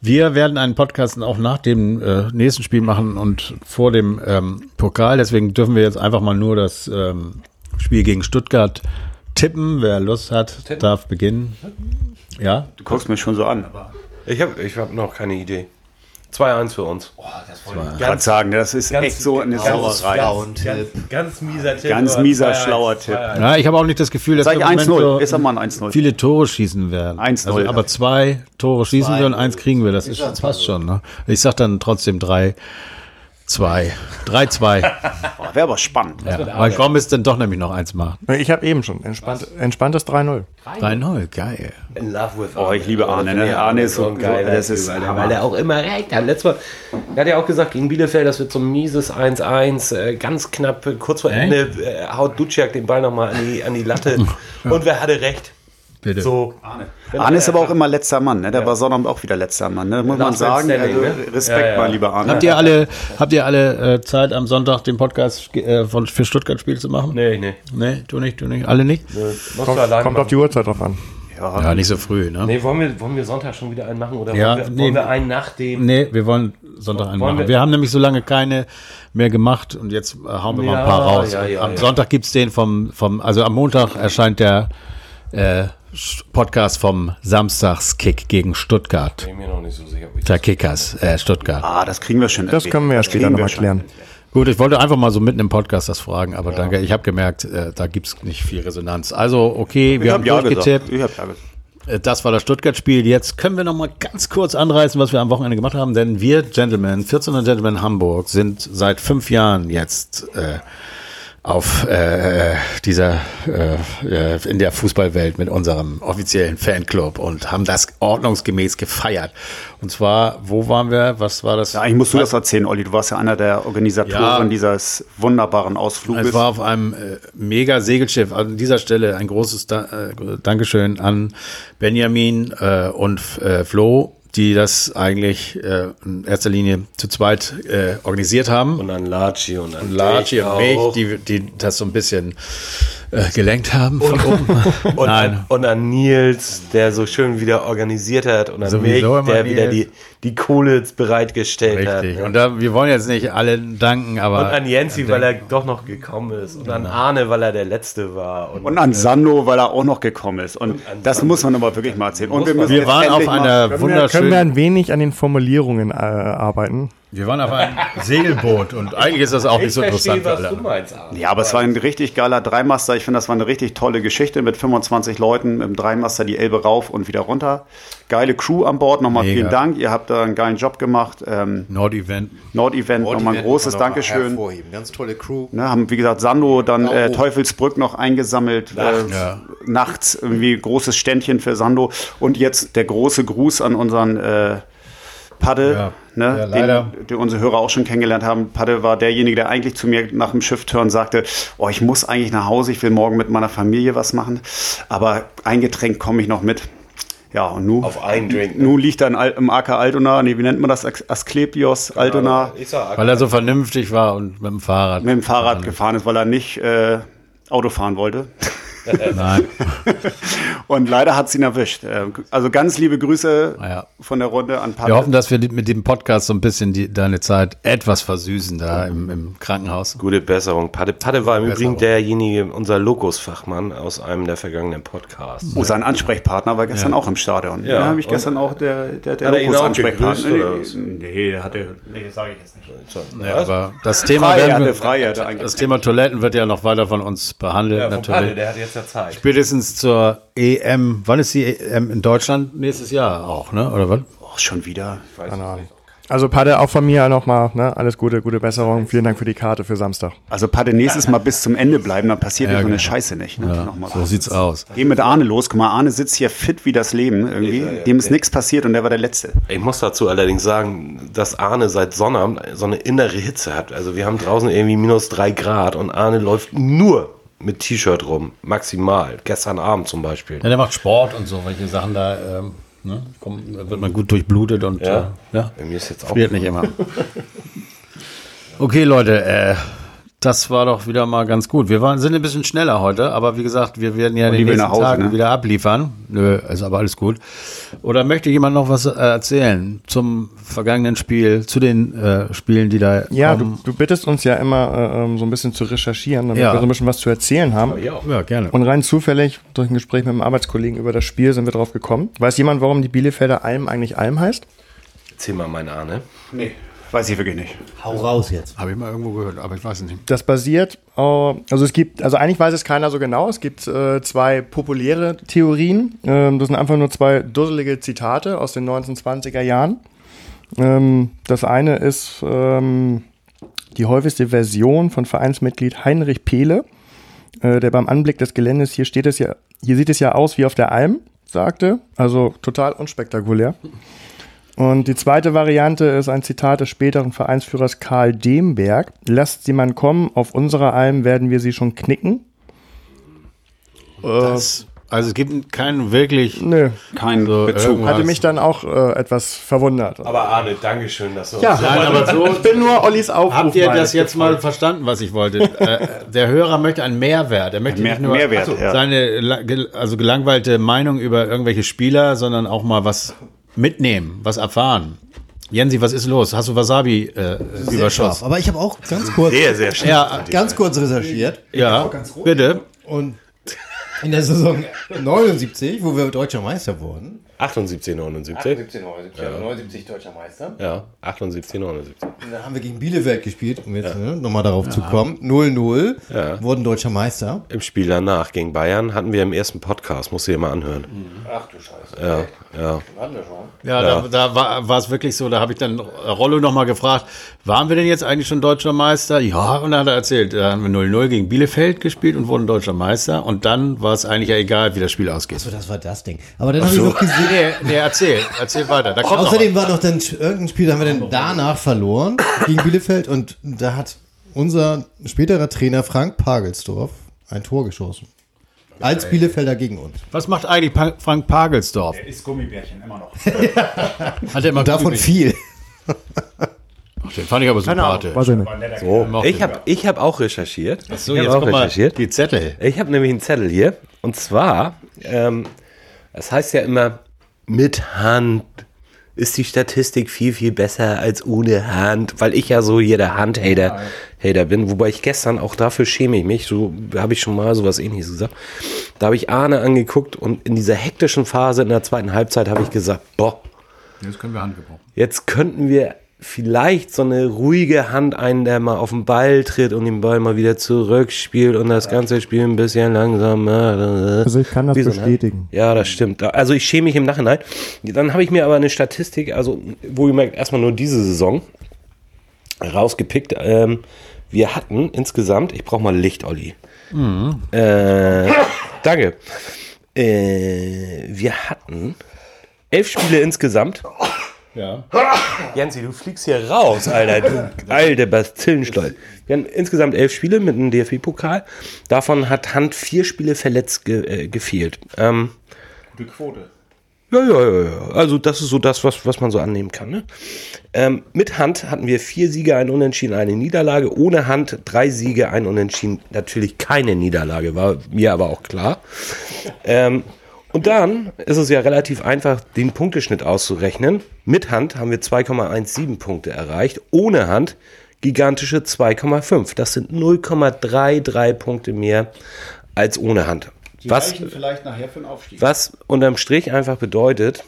wir werden einen Podcast auch nach dem äh, nächsten Spiel machen und vor dem ähm, Pokal. Deswegen dürfen wir jetzt einfach mal nur das ähm, Spiel gegen Stuttgart tippen. Wer Lust hat, darf beginnen. Ja? Du guckst mich schon so an. Ich habe ich hab noch keine Idee. 2-1 für uns. Ich kann sagen, das ist ganz- echt so eine ganz- Sauerei. Ganz mieser Tipp. Ganz mieser, 2-1, schlauer Tipp. 2-1. Ja, ich habe auch nicht das Gefühl, dass Sag ich wir im Moment 1-0. so Ist aber ein 1-0. viele Tore schießen werden. 1-0. Also, aber zwei Tore schießen wir und eins kriegen wir. Das ist, passt schon. Ne? Ich sag dann trotzdem 3 2 3-2. Wäre aber spannend. Ja. Weil Gomez dann doch nämlich noch eins macht. Ich habe eben schon. Entspannt, entspanntes 3-0. 3-0, geil. In love with Oh, ich liebe Arne, ne? Arne ist so- ein geiler das ist Typ, weil er auch immer recht hat. Letztes Mal, er hat ja auch gesagt, gegen Bielefeld, das wird so ein mieses 1-1, äh, ganz knapp, kurz vor Ende äh, haut Duciak den Ball nochmal an die, an die Latte. Und wer hatte recht? Bitte. So. Arne ist aber auch immer letzter Mann, ne? Der war Sonnabend auch wieder letzter Mann, ne? Muss man Last Man sagen. Standing, Also, ne? Respekt, Ja, ja. mein lieber Arne. Habt ihr alle, habt ihr alle äh, Zeit am Sonntag den Podcast äh, von, für Stuttgart-Spiel zu machen? Nee, nee. Nee, du nicht, du nicht, alle nicht? Du Kommt, kommt auf die Uhrzeit drauf an. Ja, nicht so früh, ne? Nee, wollen wir, wollen wir Sonntag schon wieder einen machen? Oder Ja, wollen, wir, nee. wollen wir einen nach dem? Nee, wir wollen Sonntag einen Wollen machen. wir- Wir haben nämlich so lange keine mehr gemacht und jetzt äh, hauen wir mal Ja, ein paar raus. ja, ja, am ja. Sonntag gibt's den vom, vom, also am Montag erscheint der äh, Podcast vom Samstagskick gegen Stuttgart. bin mir noch nicht so sicher. ob ich Der Kickers, äh, Stuttgart. Ah, das kriegen wir schon. Das können wir ja später nochmal klären. Gut, ich wollte einfach mal so mitten im Podcast das fragen, aber danke. Ich habe gemerkt, äh, da gibt's nicht viel Resonanz. Also, okay, wir Ich haben hab ja durchgetippt. gesagt. Ich hab ja. Äh, Das war das Stuttgart-Spiel. Jetzt können wir noch mal ganz kurz anreißen, was wir am Wochenende gemacht haben, denn wir Gentlemen, 1400 Gentlemen Hamburg, sind seit fünf Jahren jetzt äh, auf äh, dieser äh, äh, in der Fußballwelt mit unserem offiziellen Fanclub und haben das ordnungsgemäß gefeiert. Und zwar, wo waren wir? Was war das? Ja, eigentlich musst du das erzählen, Olli. Du warst ja einer der Organisatoren Ja. dieses wunderbaren Ausfluges. Es war auf einem äh, mega Segelschiff. An dieser Stelle ein großes da äh, Dankeschön an Benjamin äh, und äh, Flo, die das eigentlich äh, in erster Linie zu zweit äh, organisiert haben. Und an Laci und an Laci dich und mich, auch. die, die das so ein bisschen äh, gelenkt haben von oben. Und Nein. an, und an Nils, der so schön wieder organisiert hat. Und an Sowieso mich, der wieder Nils. die, die Kohle bereitgestellt hat. Richtig. ne? Und da, wir wollen jetzt nicht alle danken, aber. Und an Jensi, weil er doch noch gekommen ist. Und an Arne, weil er der Letzte war. und an Sando, weil er auch noch gekommen ist. Und, das muss man aber wirklich mal erzählen. Und wir, müssen wir waren auf einer wir, können wir ein wenig an den Formulierungen äh, arbeiten? Wir waren auf einem Segelboot und eigentlich ist das auch nicht so interessant was du meinst, Arne. Ja, aber es war ein richtig geiler Dreimaster. Ich finde, das war eine richtig tolle Geschichte mit 25 Leuten im Dreimaster die Elbe rauf und wieder runter. Geile Crew an Bord. Nochmal Mega. vielen Dank. Ihr habt da einen geilen Job gemacht. Ähm, Nord-Event. Nord-Event, nochmal ein großes Dankeschön. Ganz tolle Crew. Ne, haben, wie gesagt, Sando, dann äh, oh. Teufelsbrück noch eingesammelt. Nachts. Äh, Ja. nachts irgendwie großes Ständchen für Sando. Und jetzt der große Gruß an unseren äh, Padde, Ja. Ne, Ja, leider. den, den unsere Hörer auch schon kennengelernt haben. Padde war derjenige, der eigentlich zu mir nach dem Schiffturn sagte, oh, ich muss eigentlich nach Hause, ich will morgen mit meiner Familie was machen. Aber ein Getränk komme ich noch mit. Ja, und nun, Auf einen Drink. ne? nun liegt er im AK Altona, nee, wie nennt man das? As- Asklepios Altona Ich sag, Weil er so vernünftig war und mit dem Fahrrad. mit dem Fahrrad gefahren ist, weil er nicht äh, Auto fahren wollte. Nein. Und leider hat es ihn erwischt. Äh, Also ganz liebe Grüße Ja. von der Runde an Wir Patrick. hoffen, dass wir mit dem Podcast so ein bisschen die, deine Zeit etwas versüßen da im, im Krankenhaus. Gute Besserung. Padde, Padde war im Besserung. Übrigen derjenige, unser Lokusfachmann aus einem der vergangenen Podcasts. Oh, sein Ansprechpartner war gestern auch im Stadion. Ja, Ja. habe ich gestern auch der, der, der Hat er ihn auch Ansprechpartner. gegrüßt, oder was? Nee, der hatte. Nee, das sage ich jetzt nicht. Ja, aber das Thema, Frei, er werden hatte wir, frei, er hatte eigentlich. das Thema Toiletten wird ja noch weiter von uns behandelt, natürlich. der hat jetzt ja Zeit. Spätestens zur EM. Wann ist die EM in Deutschland? Nächstes Jahr auch, ne? Oder was? Oh, schon wieder. Keine Ahnung. Also Padde, auch von mir nochmal, ne? alles Gute, gute Besserung. Vielen Dank für die Karte für Samstag. Also Patte, nächstes Mal bis zum Ende bleiben, dann passiert ja, so eine genau. Scheiße nicht. Ne? Nochmal. So sieht's aus. Geh mit Arne los. Guck mal, Arne sitzt hier fit wie das Leben irgendwie. Dem ist nichts passiert und der war der Letzte. Ich muss dazu allerdings sagen, dass Arne seit Sonnabend so eine innere Hitze hat. Also wir haben draußen irgendwie minus drei Grad und Arne läuft nur mit T-Shirt rum. Maximal. Gestern Abend zum Beispiel. Ja, der macht Sport und so, welche Sachen da, ähm, ne? Kommt, da wird man gut durchblutet und Ja. Äh, ja. Bei mir ist jetzt auch. Friert nicht immer. Okay, Leute, äh, Das war doch wieder mal ganz gut. Wir waren, sind ein bisschen schneller heute, aber wie gesagt, wir werden ja in die den nächsten nach Hause, Tagen ne? wieder abliefern. Nö, ist aber alles gut. Oder möchte jemand noch was äh, erzählen zum vergangenen Spiel, zu den äh, Spielen, die da Ja, du, du bittest uns ja immer äh, ähm, so ein bisschen zu recherchieren, damit Ja. wir so ein bisschen was zu erzählen haben. Ja, gerne. Und rein zufällig, durch ein Gespräch mit einem Arbeitskollegen über das Spiel, sind wir drauf gekommen. Weiß jemand, warum die Bielefelder Alm eigentlich Alm heißt? Erzähl mal meine Ahne. Nee, weiß ich wirklich nicht. Hau raus jetzt. Habe ich mal irgendwo gehört, aber ich weiß es nicht. Das basiert, äh, also es gibt, also eigentlich weiß es keiner so genau. Es gibt äh, zwei populäre Theorien. Ähm, das sind einfach nur zwei dusselige Zitate aus den 1920er Jahren. Ähm, das eine ist ähm, die häufigste Version von Vereinsmitglied Heinrich Pehle, äh, der beim Anblick des Geländes, hier steht es ja, hier sieht es ja aus wie auf der Alm, sagte. Also total unspektakulär. Und die zweite Variante ist ein Zitat des späteren Vereinsführers Karl Demberg. Lasst sie man kommen, auf unserer Alm werden wir sie schon knicken. Das, also es gibt keinen wirklich Nö. Kein so Bezug. irgendwas. Hatte mich dann auch äh, etwas verwundert. Aber Arne, Dankeschön, dass du Ja, uns- Nein, aber so ich bin nur Ollis Aufruf. Habt ihr mal das jetzt mal gefolgt. verstanden, was ich wollte? äh, der Hörer möchte einen Mehrwert. Er möchte Mehr- nicht nur Mehrwert, ja. seine also gelangweilte Meinung über irgendwelche Spieler, sondern auch mal was mitnehmen, was erfahren. Jensi, was ist los? Hast du Wasabi äh, Scharf. überschossen? Aber ich habe auch ganz kurz, Sehr, sehr schnell. Ja, ganz kurz recherchiert. ja, bitte. Und in der Saison 79, wo wir deutscher Meister wurden, 78, 79. 79, 79 deutscher Meister. Ja, 78, 79. Da haben wir gegen Bielefeld gespielt, um jetzt ne, nochmal darauf zu kommen. 0-0, Ja. wurden deutscher Meister. Im Spiel danach gegen Bayern hatten wir im ersten Podcast, musst du dir mal anhören. Ach du Scheiße. Ja, ja. Hatten wir schon. Ja, da, da war war es wirklich so, da habe ich dann Rollo nochmal gefragt, waren wir denn jetzt eigentlich schon deutscher Meister? Ja, und dann hat er erzählt, da haben wir 0-0 gegen Bielefeld gespielt und wurden deutscher Meister und dann war es eigentlich ja egal, wie das Spiel ausgeht. So, das war das Ding. Aber dann habe ich noch gesehen, Nee, nee, erzähl, erzähl weiter. Da kommt noch Außerdem war noch dann irgendein Spiel, da haben wir dann danach verloren gegen Bielefeld und da hat unser späterer Trainer Frank Pagelsdorf ein Tor geschossen. Als Bielefelder gegen uns. Was macht eigentlich pa Frank Pagelsdorf? Ist Gummibärchen immer noch. Hat er immer Davon viel. Ach, Den fand ich aber sympathisch. Weiß ich nicht. So, Mochte ich habe ich hab auch recherchiert. So, ich jetzt habe auch guck mal, recherchiert. die Zettel. Ich habe nämlich einen Zettel hier. Und zwar, ähm, es heißt ja immer, mit Hand ist die Statistik viel, viel besser als ohne Hand, weil ich ja so hier der Handhater Hater bin. Wobei ich gestern auch dafür schäme ich mich, so habe ich schon mal sowas ähnliches gesagt. Da habe ich Arne angeguckt und in dieser hektischen Phase in der zweiten Halbzeit habe ich gesagt, boah, Jetzt können wir Hand gebrauchen. Jetzt könnten wir vielleicht so eine ruhige Hand einen, der mal auf den Ball tritt und den Ball mal wieder zurückspielt und das ganze Spiel ein bisschen langsamer. Also ich kann das so, bestätigen. Ja, das stimmt. Also ich schäme mich im Nachhinein. Dann habe ich mir aber eine Statistik, also wohlgemerkt erstmal nur diese Saison rausgepickt. Ähm, wir hatten insgesamt, ich brauche mal Licht, Olli. Äh, danke. Äh, wir hatten elf Spiele insgesamt. Ja. Jansi, du fliegst hier raus, Alter. Du alte Bazillenstolz. Wir haben insgesamt elf Spiele mit einem DFB-Pokal. Davon hat Hand vier Spiele verletzt ge äh, gefehlt. Ähm, Gute Quote. ja, ja, ja, ja. Also das ist so das, was, was man so annehmen kann. Ne? Ähm, mit Hand hatten wir vier Siege, ein Unentschieden, eine Niederlage. Ohne Hand drei Siege, ein Unentschieden. Natürlich keine Niederlage, war mir aber auch klar. Ähm, und dann ist es ja relativ einfach, den Punkteschnitt auszurechnen. Mit Hand haben wir 2,17 Punkte erreicht. Ohne Hand gigantische 2,5. Das sind 0,33 Punkte mehr als ohne Hand. Was, vielleicht nachher für den Aufstieg. was unterm Strich einfach bedeutet,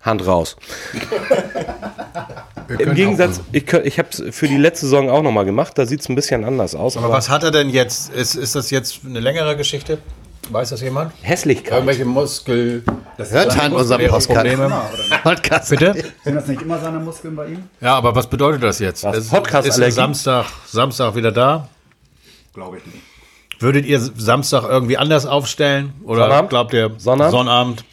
Hand raus. Im Gegensatz, ich, ich habe es für die letzte Saison auch nochmal gemacht, da sieht es ein bisschen anders aus. Aber was hat er denn jetzt? Ist, ist das jetzt eine längere Geschichte? Weiß das jemand? Hässlichkeit. Irgendwelche Muskel... Hört an unserem Podcast. Podcast. Bitte? Sind das nicht immer seine Muskeln bei ihm? Ja, aber was bedeutet das jetzt? Was? Ist, ist Samstag, Samstag wieder da? Glaube ich nicht. Würdet ihr Samstag irgendwie anders aufstellen? Oder Sonnabend? glaubt ihr Sonnabend? Sonnabend?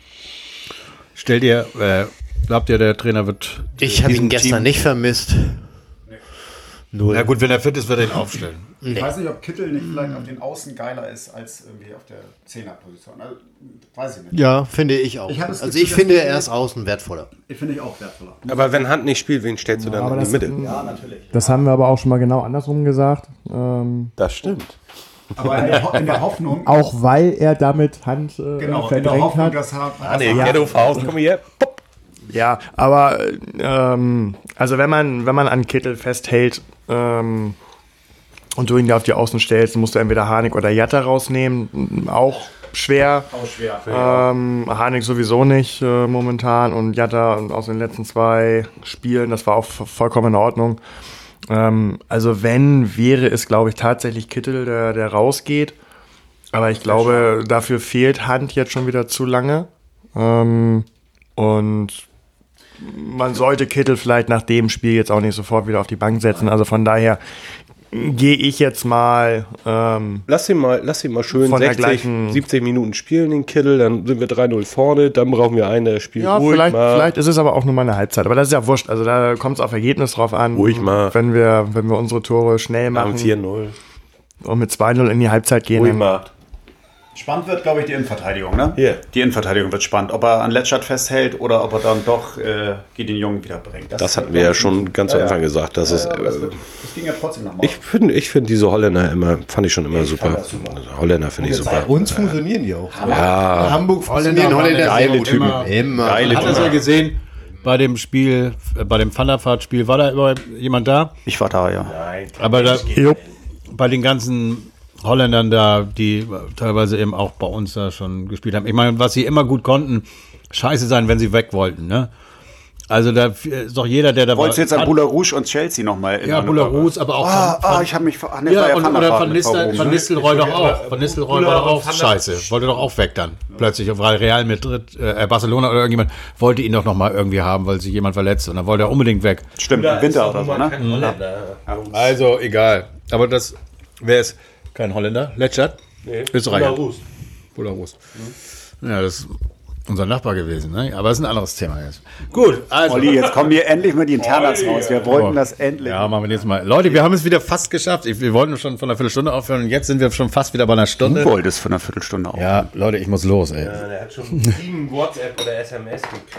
Stellt ihr, äh, glaubt ihr, der Trainer wird Ich habe ihn gestern Team- nicht vermisst. Null. Ja gut, wenn er fit ist, wird er ihn aufstellen. Ich weiß nicht, ob Kittel nicht vielleicht auf den Außen geiler ist als irgendwie auf der Zehnerposition. Also, weiß ich nicht. Ja, finde ich auch. Ich also Gefühl, ich finde, er ist außen wertvoller. Ich finde ich auch wertvoller. Aber wenn Hand nicht spielt, wen stellst du dann aber in die Mitte? Ja, natürlich. Das haben wir aber auch schon mal genau andersrum gesagt. Ähm, Das stimmt. Aber in der, in der Hoffnung, auch weil er damit Hand äh, genau, in der verdrängt Hoffnung, hat. dass er, Ah, nee, Ghetto Faust, komm hier. Ja, aber ähm, also wenn man, wenn man an Kittel festhält ähm, und du ihn da auf die Außen stellst, musst du entweder Harnik oder Jatta rausnehmen. Auch schwer. Auch schwer. Ähm, Harnik sowieso nicht äh, momentan und Jatta aus den letzten zwei Spielen, das war auch vollkommen in Ordnung. Ähm, also wenn, wäre es, glaube ich, tatsächlich Kittel, der, der rausgeht. Aber ich glaube, dafür fehlt Hand jetzt schon wieder zu lange. Ähm, und man sollte Kittel vielleicht nach dem Spiel jetzt auch nicht sofort wieder auf die Bank setzen. Also von daher gehe ich jetzt mal. Ähm, Lass ihn mal, lass ihn mal schön Von der 60, gleichen- 70 Minuten spielen, den Kittel, dann sind wir 3-0 vorne, dann brauchen wir einen, der spielt ja, ruhig vielleicht, mal. vielleicht ist es aber auch nur mal eine Halbzeit. Aber das ist ja wurscht. Also da kommt es auf Ergebnis drauf an. Ruhig mal. Wenn wir, wenn wir unsere Tore schnell machen dem 4-0. und mit 2-0 in die Halbzeit gehen. Ruhig mal. Spannend wird, glaube ich, die Innenverteidigung, ne? Hier. Die Innenverteidigung wird spannend. Ob er an Letschert festhält oder ob er dann doch äh, den Jungen wieder bringt. Das hatten wir ja schon ganz am Anfang gesagt. Das ist, Ja, das, äh, wird, das ging ja trotzdem nochmal. ich finde ich find diese Holländer immer, fand ich schon immer super. Also Holländer finde ich super. Bei uns funktionieren die auch. Ja, Hamburg funktionieren Holländer geile. Typen. Immer. Immer. Geile Hat das ja gesehen bei dem Spiel, äh, bei dem Thunderfart-Spiel, war da überhaupt jemand da? ich war da, ja. Aber da, bei den ganzen Holländern da, die teilweise eben auch bei uns da schon gespielt haben. Ich meine, was sie immer gut konnten, scheiße sein, wenn sie weg wollten, ne? Also da ist doch jeder, der da Wolltest du jetzt an Boula Rouge und Chelsea nochmal? Ja, Bularus, aber auch Ah, ah, von, ich habe mich ah, nee, war ja, und, Van der oder mit Nistel, von Rouge, Nistelrooy doch auch. Von Nistelrooy war doch auch scheiße. Wollte doch auch weg dann. Plötzlich, weil Real Madrid, äh, Barcelona oder irgendjemand wollte ihn doch nochmal irgendwie haben, weil sich jemand verletzt. Und dann wollte er unbedingt weg. Stimmt, im Winter oder so, ne? Also, egal. Aber das, wer ist kein Holländer? Letschert? Nee. Österreicher. Belarus. Belarus. Ja, das ist unser Nachbar gewesen, ne? Aber das ist ein anderes Thema jetzt. Gut, also. Olli, jetzt kommen hier endlich mal die Internas raus. Wir wollten das endlich. Ja, machen wir jetzt mal. Leute, wir haben es wieder fast geschafft. Ich, wir wollten schon von einer Viertelstunde aufhören und jetzt sind wir schon fast wieder bei einer Du Stunde. wolltest für eine Viertelstunde auf. Ja, Leute, ich muss los, ey. der hat schon sieben WhatsApp oder SMS gekriegt.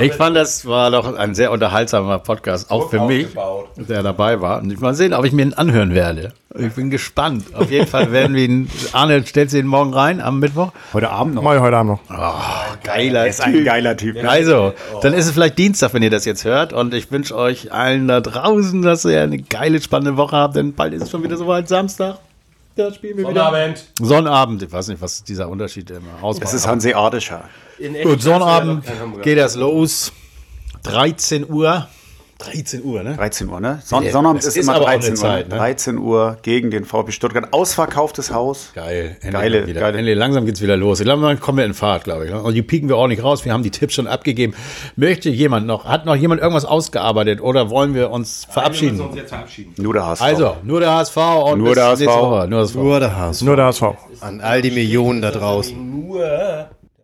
Ich fand, das war doch ein sehr unterhaltsamer Podcast, auch für mich, der dabei war. Und ich mal sehen, ob ich mir ihn anhören werde. Ich bin gespannt. Auf jeden Fall werden wir ihn. Arne, stellst du ihn morgen rein am Mittwoch? Heute Abend noch. Mal heute Abend noch. Geiler ist ein geiler Typ. Ne? Also, dann ist es vielleicht Dienstag, wenn ihr das jetzt hört. Und ich wünsche euch allen da draußen, dass ihr eine geile, spannende Woche habt. Denn bald ist es schon wieder soweit, Samstag. Da spielen wir wieder. Sonnabend. Sonnabend. Ich weiß nicht, was dieser Unterschied immer ausmacht. Das ist hanseatischer. Gut, Sonnabend geht das los. 13 Uhr. 13 Uhr, ne? 13 Uhr, ne? Son Sonnabend ist, ist immer aber auch 13 eine Uhr. Zeit, ne? 13 Uhr gegen den VfB Stuttgart. Ausverkauftes Haus. Geil. Endlich Geile- wieder. geile- Endlich, langsam geht's wieder los. Ich glaube, dann kommen wir in Fahrt, glaube ich. ne? Und die pieken wir auch nicht raus. Wir haben die Tipps schon abgegeben. Möchte jemand noch, hat noch jemand irgendwas ausgearbeitet oder wollen wir uns verabschieden? Wir müssen uns jetzt verabschieden. Nur der HSV. Also, nur der HSV und Nur bis der HSV. Woche. Nur der HSV. Nur der HSV. Nur der HSV. An all die Millionen da draußen. Nur